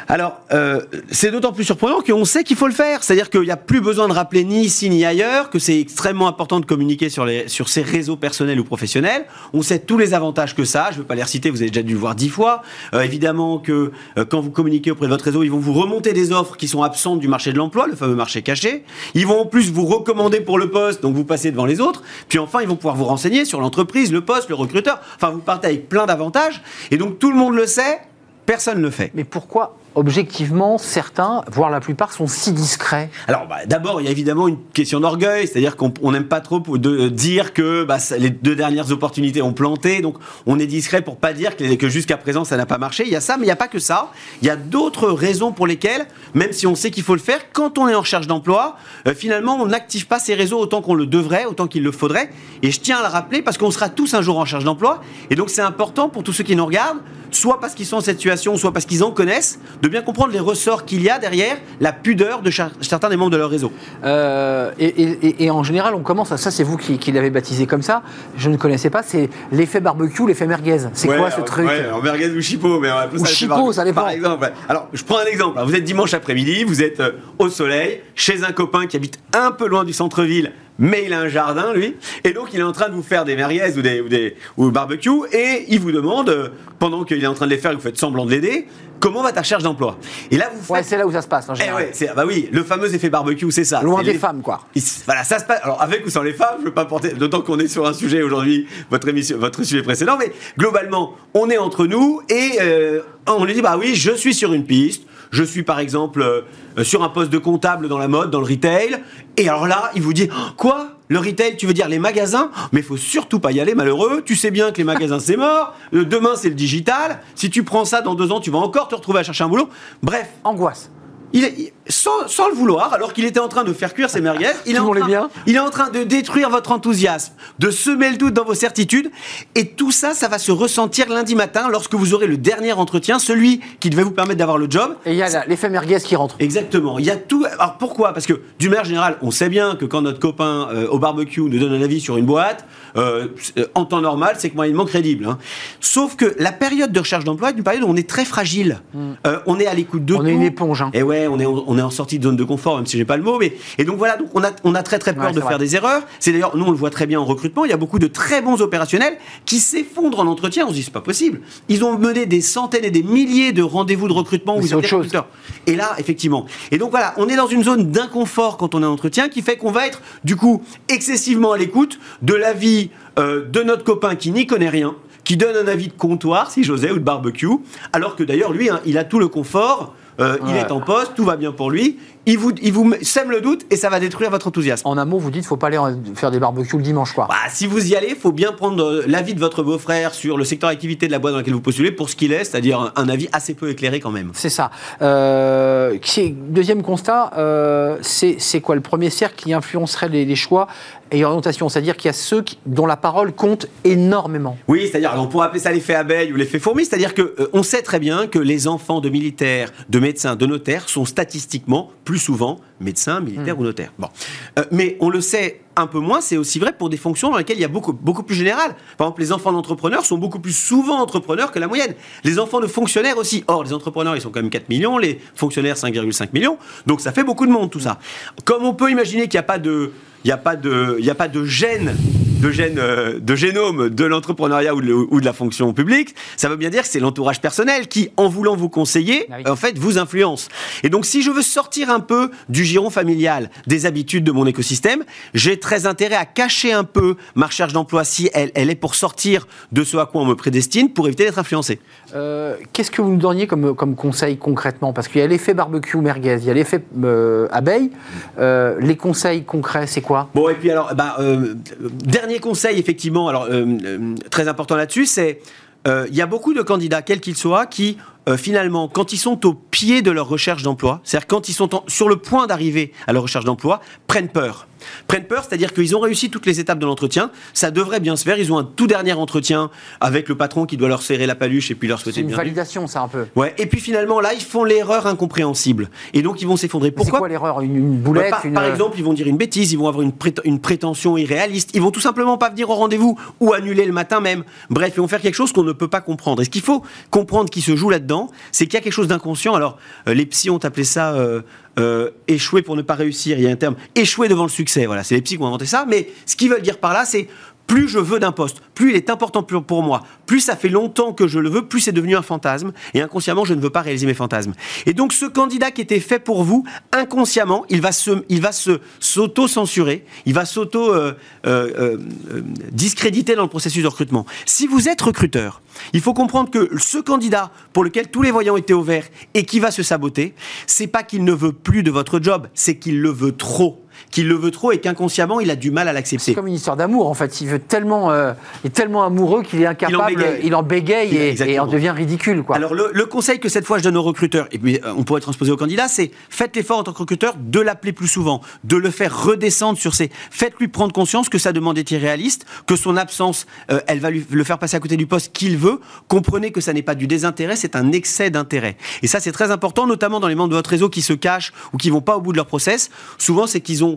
Alors, euh, c'est d'autant plus surprenant qu'on sait qu'il faut le faire. C'est-à-dire qu'il n'y a plus besoin de rappeler ni ici ni ailleurs, que c'est extrêmement important de communiquer sur, les, sur ses réseaux personnels ou professionnels. On sait tous les avantages que ça. Je ne veux pas les reciter, vous avez déjà dû le voir dix fois. Euh, évidemment que euh, quand vous communiquez auprès de votre réseau, ils vont vous remonter des offres qui sont absentes du marché de l'emploi, le fameux marché caché. Ils vont en plus vous recommander pour le poste, donc vous passez devant les autres. Puis enfin, ils vont pouvoir vous renseigner sur l'entreprise, le poste, le recruteur. Enfin, vous partez avec plein d'avantages. Et donc tout le monde le sait, personne ne le fait. Mais pourquoi objectivement, certains, voire la plupart, sont si discrets Alors, bah, d'abord, il y a évidemment une question d'orgueil, c'est-à-dire qu'on n'aime pas trop de, euh, dire que bah, les deux dernières opportunités ont planté, donc on est discret pour pas dire que, jusqu'à présent ça n'a pas marché. Il y a ça, mais il n'y a pas que ça. Il y a d'autres raisons pour lesquelles, même si on sait qu'il faut le faire, quand on est en recherche d'emploi, euh, finalement, on n'active pas ces réseaux autant qu'on le devrait, autant qu'il le faudrait. Et je tiens à le rappeler parce qu'on sera tous un jour en recherche d'emploi, et donc c'est important pour tous ceux qui nous regardent, soit parce qu'ils sont en cette situation, soit parce qu'ils en connaissent, de bien comprendre les ressorts qu'il y a derrière la pudeur de certains des membres de leur réseau. Euh, et, en général, on commence à ça, c'est vous qui, l'avez baptisé comme ça. Je ne connaissais pas, c'est l'effet barbecue, l'effet merguez. C'est quoi ce truc ouais, merguez ou chipot, mais on ou chipot, ça dépend. Par exemple, alors je prends un exemple. Vous êtes dimanche après-midi, vous êtes euh, au soleil, chez un copain qui habite un peu loin du centre-ville mais il a un jardin, lui, et donc il est en train de vous faire des merguez ou des, ou des ou barbecue, et il vous demande, euh, pendant qu'il est en train de les faire, vous faites semblant de l'aider, comment va ta recherche d'emploi Et là, vous faites... Ouais, c'est là où ça se passe, en général. Eh ouais, c'est, bah oui, le fameux effet barbecue, c'est ça. Loin des femmes, quoi. Voilà, ça se passe. Alors, avec ou sans les femmes, je veux pas porter. D'autant qu'on est sur un sujet aujourd'hui, votre émission, votre sujet précédent, mais globalement, on est entre nous et euh, on lui dit, bah oui, je suis sur une piste je suis par exemple euh, sur un poste de comptable dans la mode, dans le retail, et alors là, il vous dit quoi? Le retail, tu veux dire les magasins? Mais il faut surtout pas y aller, malheureux. Tu sais bien que les magasins, c'est mort. Euh, demain, c'est le digital. Si tu prends ça dans deux ans, tu vas encore te retrouver à chercher un boulot. Bref. Angoisse il, sans, le vouloir, alors qu'il était en train de faire cuire ses merguez, il est, en train, il est en train de détruire votre enthousiasme, de semer le doute dans vos certitudes. Et tout ça, ça va se ressentir lundi matin lorsque vous aurez le dernier entretien, celui qui devait vous permettre d'avoir le job. Et il y a l'effet merguez qui rentre. Exactement. Il y a tout. Alors pourquoi? Parce que d'une manière générale, on sait bien que quand notre copain euh, au barbecue nous donne un avis sur une boîte, euh, en temps normal, c'est que moyennement crédible. Hein. Sauf que la période de recherche d'emploi est une période où on est très fragile. Hmm. Euh, on est à l'écoute de on tout. Est une éponge. Hein. Et ouais, on est, on est en sortie de zone de confort, même si j'ai pas le mot. Mais et donc voilà, donc on a, on a très très peur de faire des erreurs. C'est d'ailleurs, nous on le voit très bien en recrutement. Il y a beaucoup de très bons opérationnels qui s'effondrent en entretien. On se dit c'est pas possible. Ils ont mené des centaines et des milliers de rendez-vous de recrutement où ils ont chose. Et là, effectivement. Et donc voilà, on est dans une zone d'inconfort quand on est en entretien, qui fait qu'on va être du coup excessivement à l'écoute de l'avis euh, de notre copain qui n'y connaît rien, qui donne un avis de comptoir, si j'osais, ou de barbecue, alors que d'ailleurs, lui, hein, il a tout le confort. Euh, Il est en poste, tout va bien pour lui. Il vous, il vous sème le doute et ça va détruire votre enthousiasme. En un mot, vous dites faut pas aller faire des barbecues le dimanche, quoi. Bah, si vous y allez, il faut bien prendre euh, l'avis de votre beau-frère sur le secteur d'activité de la boîte dans laquelle vous postulez pour ce qu'il est, c'est-à-dire un, avis assez peu éclairé quand même. C'est ça. Euh, deuxième constat, euh, c'est quoi le premier cercle qui influencerait les, les choix et orientations? C'est-à-dire qu'il y a ceux qui- dont la parole compte énormément. Oui, c'est-à-dire, on pourrait appeler ça l'effet abeille ou l'effet fourmi, c'est-à-dire que euh, on sait très bien que les enfants de militaires, de médecins, de notaires sont statistiquement plus souvent médecins, militaires ou notaires. Bon, Euh, mais on le sait un peu moins, c'est aussi vrai pour des fonctions dans lesquelles il y a beaucoup, beaucoup plus général. Par exemple, les enfants d'entrepreneurs sont beaucoup plus souvent entrepreneurs que la moyenne. Les enfants de fonctionnaires aussi. Or, les entrepreneurs, ils sont quand même 4 millions, les fonctionnaires 5,5 millions. Donc ça fait beaucoup de monde tout ça. Comme on peut imaginer qu'il n'y a pas de, il n'y a pas de, a pas de gène de, gène, euh, de génome de l'entrepreneuriat ou, de le- ou de la fonction publique, ça veut bien dire que c'est l'entourage personnel qui, en voulant vous conseiller, Ah oui. en fait, vous influence. Et donc, si je veux sortir un peu du giron familial, des habitudes de mon écosystème, j'ai très intérêt à cacher un peu ma recherche d'emploi si elle, elle est pour sortir de ce à quoi on me prédestine pour éviter d'être influencé. Euh, Qu'est-ce que vous nous donniez comme, comme conseil concrètement? Parce qu'il y a l'effet barbecue merguez, il y a l'effet euh, abeille. Euh, les conseils concrets, c'est quoi? Bon, et puis alors, bah, dernier conseil, effectivement, alors très important là-dessus, c'est il y a beaucoup de candidats, quels qu'ils soient, qui euh, finalement, quand ils sont au pied de leur recherche d'emploi, c'est-à-dire quand ils sont en- sur le point d'arriver à leur recherche d'emploi, prennent peur. Prennent peur, c'est-à-dire qu'ils ont réussi toutes les étapes de l'entretien, ça devrait bien se faire, ils ont un tout dernier entretien avec le patron qui doit leur serrer la paluche et puis leur C'est souhaiter une bienvenue. validation, ça, un peu. Ouais, et puis finalement, là, ils font l'erreur incompréhensible. Et donc, ils vont s'effondrer. C'est Pourquoi quoi l'erreur? Une, une boulette par, une... par exemple, ils vont dire une bêtise, ils vont avoir une, une prétention irréaliste, ils vont tout simplement pas venir au rendez-vous ou annuler le matin même. Bref, ils vont faire quelque chose qu'on ne peut pas comprendre. Et ce qu'il faut comprendre qui se joue là-dedans, c'est qu'il y a quelque chose d'inconscient. Alors, euh, les psys ont appelé ça euh, euh, échouer pour ne pas réussir. Il y a un terme échouer devant le succès. Voilà, c'est les psys qui ont inventé ça. Mais ce qu'ils veulent dire par là, c'est plus je veux d'un poste, plus il est important pour moi, plus ça fait longtemps que je le veux, plus c'est devenu un fantasme. Et inconsciemment, je ne veux pas réaliser mes fantasmes. Et donc, ce candidat qui était fait pour vous, inconsciemment, il va se, s'auto-censurer, il va s'auto euh, euh, euh, dans le processus de recrutement. Si vous êtes recruteur, il faut comprendre que ce candidat pour lequel tous les voyants étaient au vert et qui va se saboter, c'est pas qu'il ne veut plus de votre job, c'est qu'il le veut trop. Qu'il le veut trop et qu'inconsciemment, il a du mal à C'est l'accepter. comme une histoire d'amour, en fait. Il veut tellement, euh, il est tellement amoureux qu'il est incapable, bégaye. il en bégaye Il- et, en devient ridicule, quoi. Alors le, le conseil que cette fois je donne aux recruteurs, et puis euh, on pourrait transposer aux candidats, c'est faites l'effort en tant que recruteur de l'appeler plus souvent, de le faire redescendre sur ses... Faites-lui prendre conscience que sa demande est irréaliste, que son absence, euh, elle va lui, le faire passer à côté du poste qu'il veut. Comprenez que ça n'est pas du désintérêt, c'est un excès d'intérêt. Et ça c'est très important, notamment dans les membres de votre réseau qui se cachent ou qui vont pas au bout de leur process. Souvent c'est qu'ils ont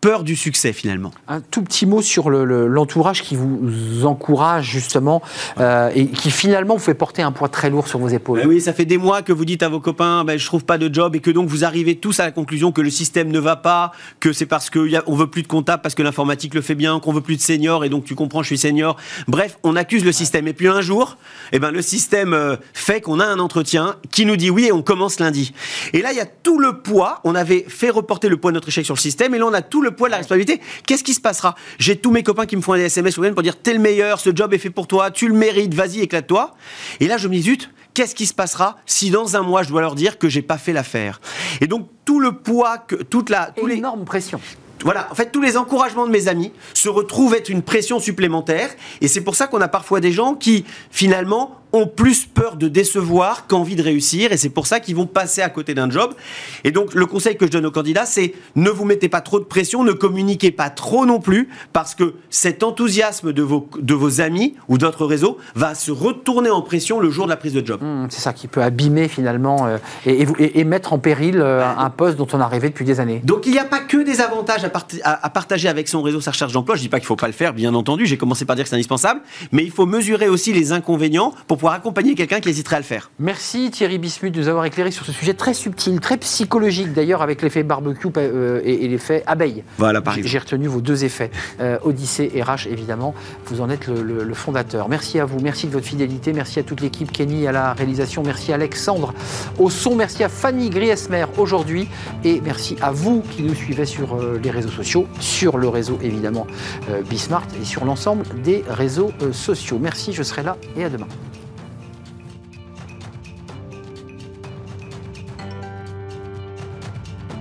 peur du succès finalement. Un tout petit mot sur le- le- l'entourage qui vous encourage justement euh, et qui finalement vous fait porter un poids très lourd sur vos épaules. Ben oui, ça fait des mois que vous dites à vos copains, ben, je trouve pas de job, et que donc vous arrivez tous à la conclusion que le système ne va pas, que c'est parce qu'on veut plus de comptable parce que l'informatique le fait bien, qu'on veut plus de seniors, et donc tu comprends, je suis senior. Bref, on accuse le système. Et puis un jour, eh ben, le système euh, fait qu'on a un entretien qui nous dit oui, et on commence lundi. Et là, il y a tout le poids. On avait fait reporter le poids de notre échec sur le système, et là, on a tout le poids de la responsabilité. Qu'est-ce qui se passera? J'ai tous mes copains qui me font des SMS le pour dire t'es le meilleur, ce job est fait pour toi, tu le mérites, vas-y, éclate-toi. Et là, je me dis zut, qu'est-ce qui se passera si dans un mois je dois leur dire que j'ai pas fait l'affaire? Et donc tout le poids que toute la les Énorme pression. voilà, en fait, tous les encouragements de mes amis se retrouvent être une pression supplémentaire. Et c'est pour ça qu'on a parfois des gens qui, finalement, ont plus peur de décevoir qu'envie de réussir. Et c'est pour ça qu'ils vont passer à côté d'un job. Et donc, le conseil que je donne aux candidats, c'est ne vous mettez pas trop de pression, ne communiquez pas trop non plus, parce que cet enthousiasme de vos, de vos amis ou d'autres réseaux va se retourner en pression le jour de la prise de job. Hum, C'est ça qui peut abîmer finalement euh, et, et mettre en péril euh, un poste dont on a rêvé depuis des années. Donc il n'y a pas que des avantages à, part- à- à partager avec son réseau, sa recherche d'emploi. Je dis pas qu'il faut pas le faire, bien entendu. J'ai commencé par dire que c'est indispensable, mais il faut mesurer aussi les inconvénients pour pouvoir accompagner quelqu'un qui hésiterait à le faire. Merci Thierry Bismuth de nous avoir éclairé sur ce sujet très subtil, très psychologique d'ailleurs, avec l'effet barbecue euh, et, et l'effet abeille. Voilà, par exemple. J'ai retenu vos deux effets. Euh, Odyssée et RH, évidemment, vous en êtes le, le- le fondateur. Merci à vous, merci de votre fidélité, merci à toute l'équipe, Kenny à la réalisation, merci à Alexandre au son, merci à Fanny Griesmer aujourd'hui, et merci à vous qui nous suivez sur euh, les réseaux sociaux, sur le réseau évidemment euh, Bismart et sur l'ensemble des réseaux euh, sociaux. Merci, je serai là et à demain.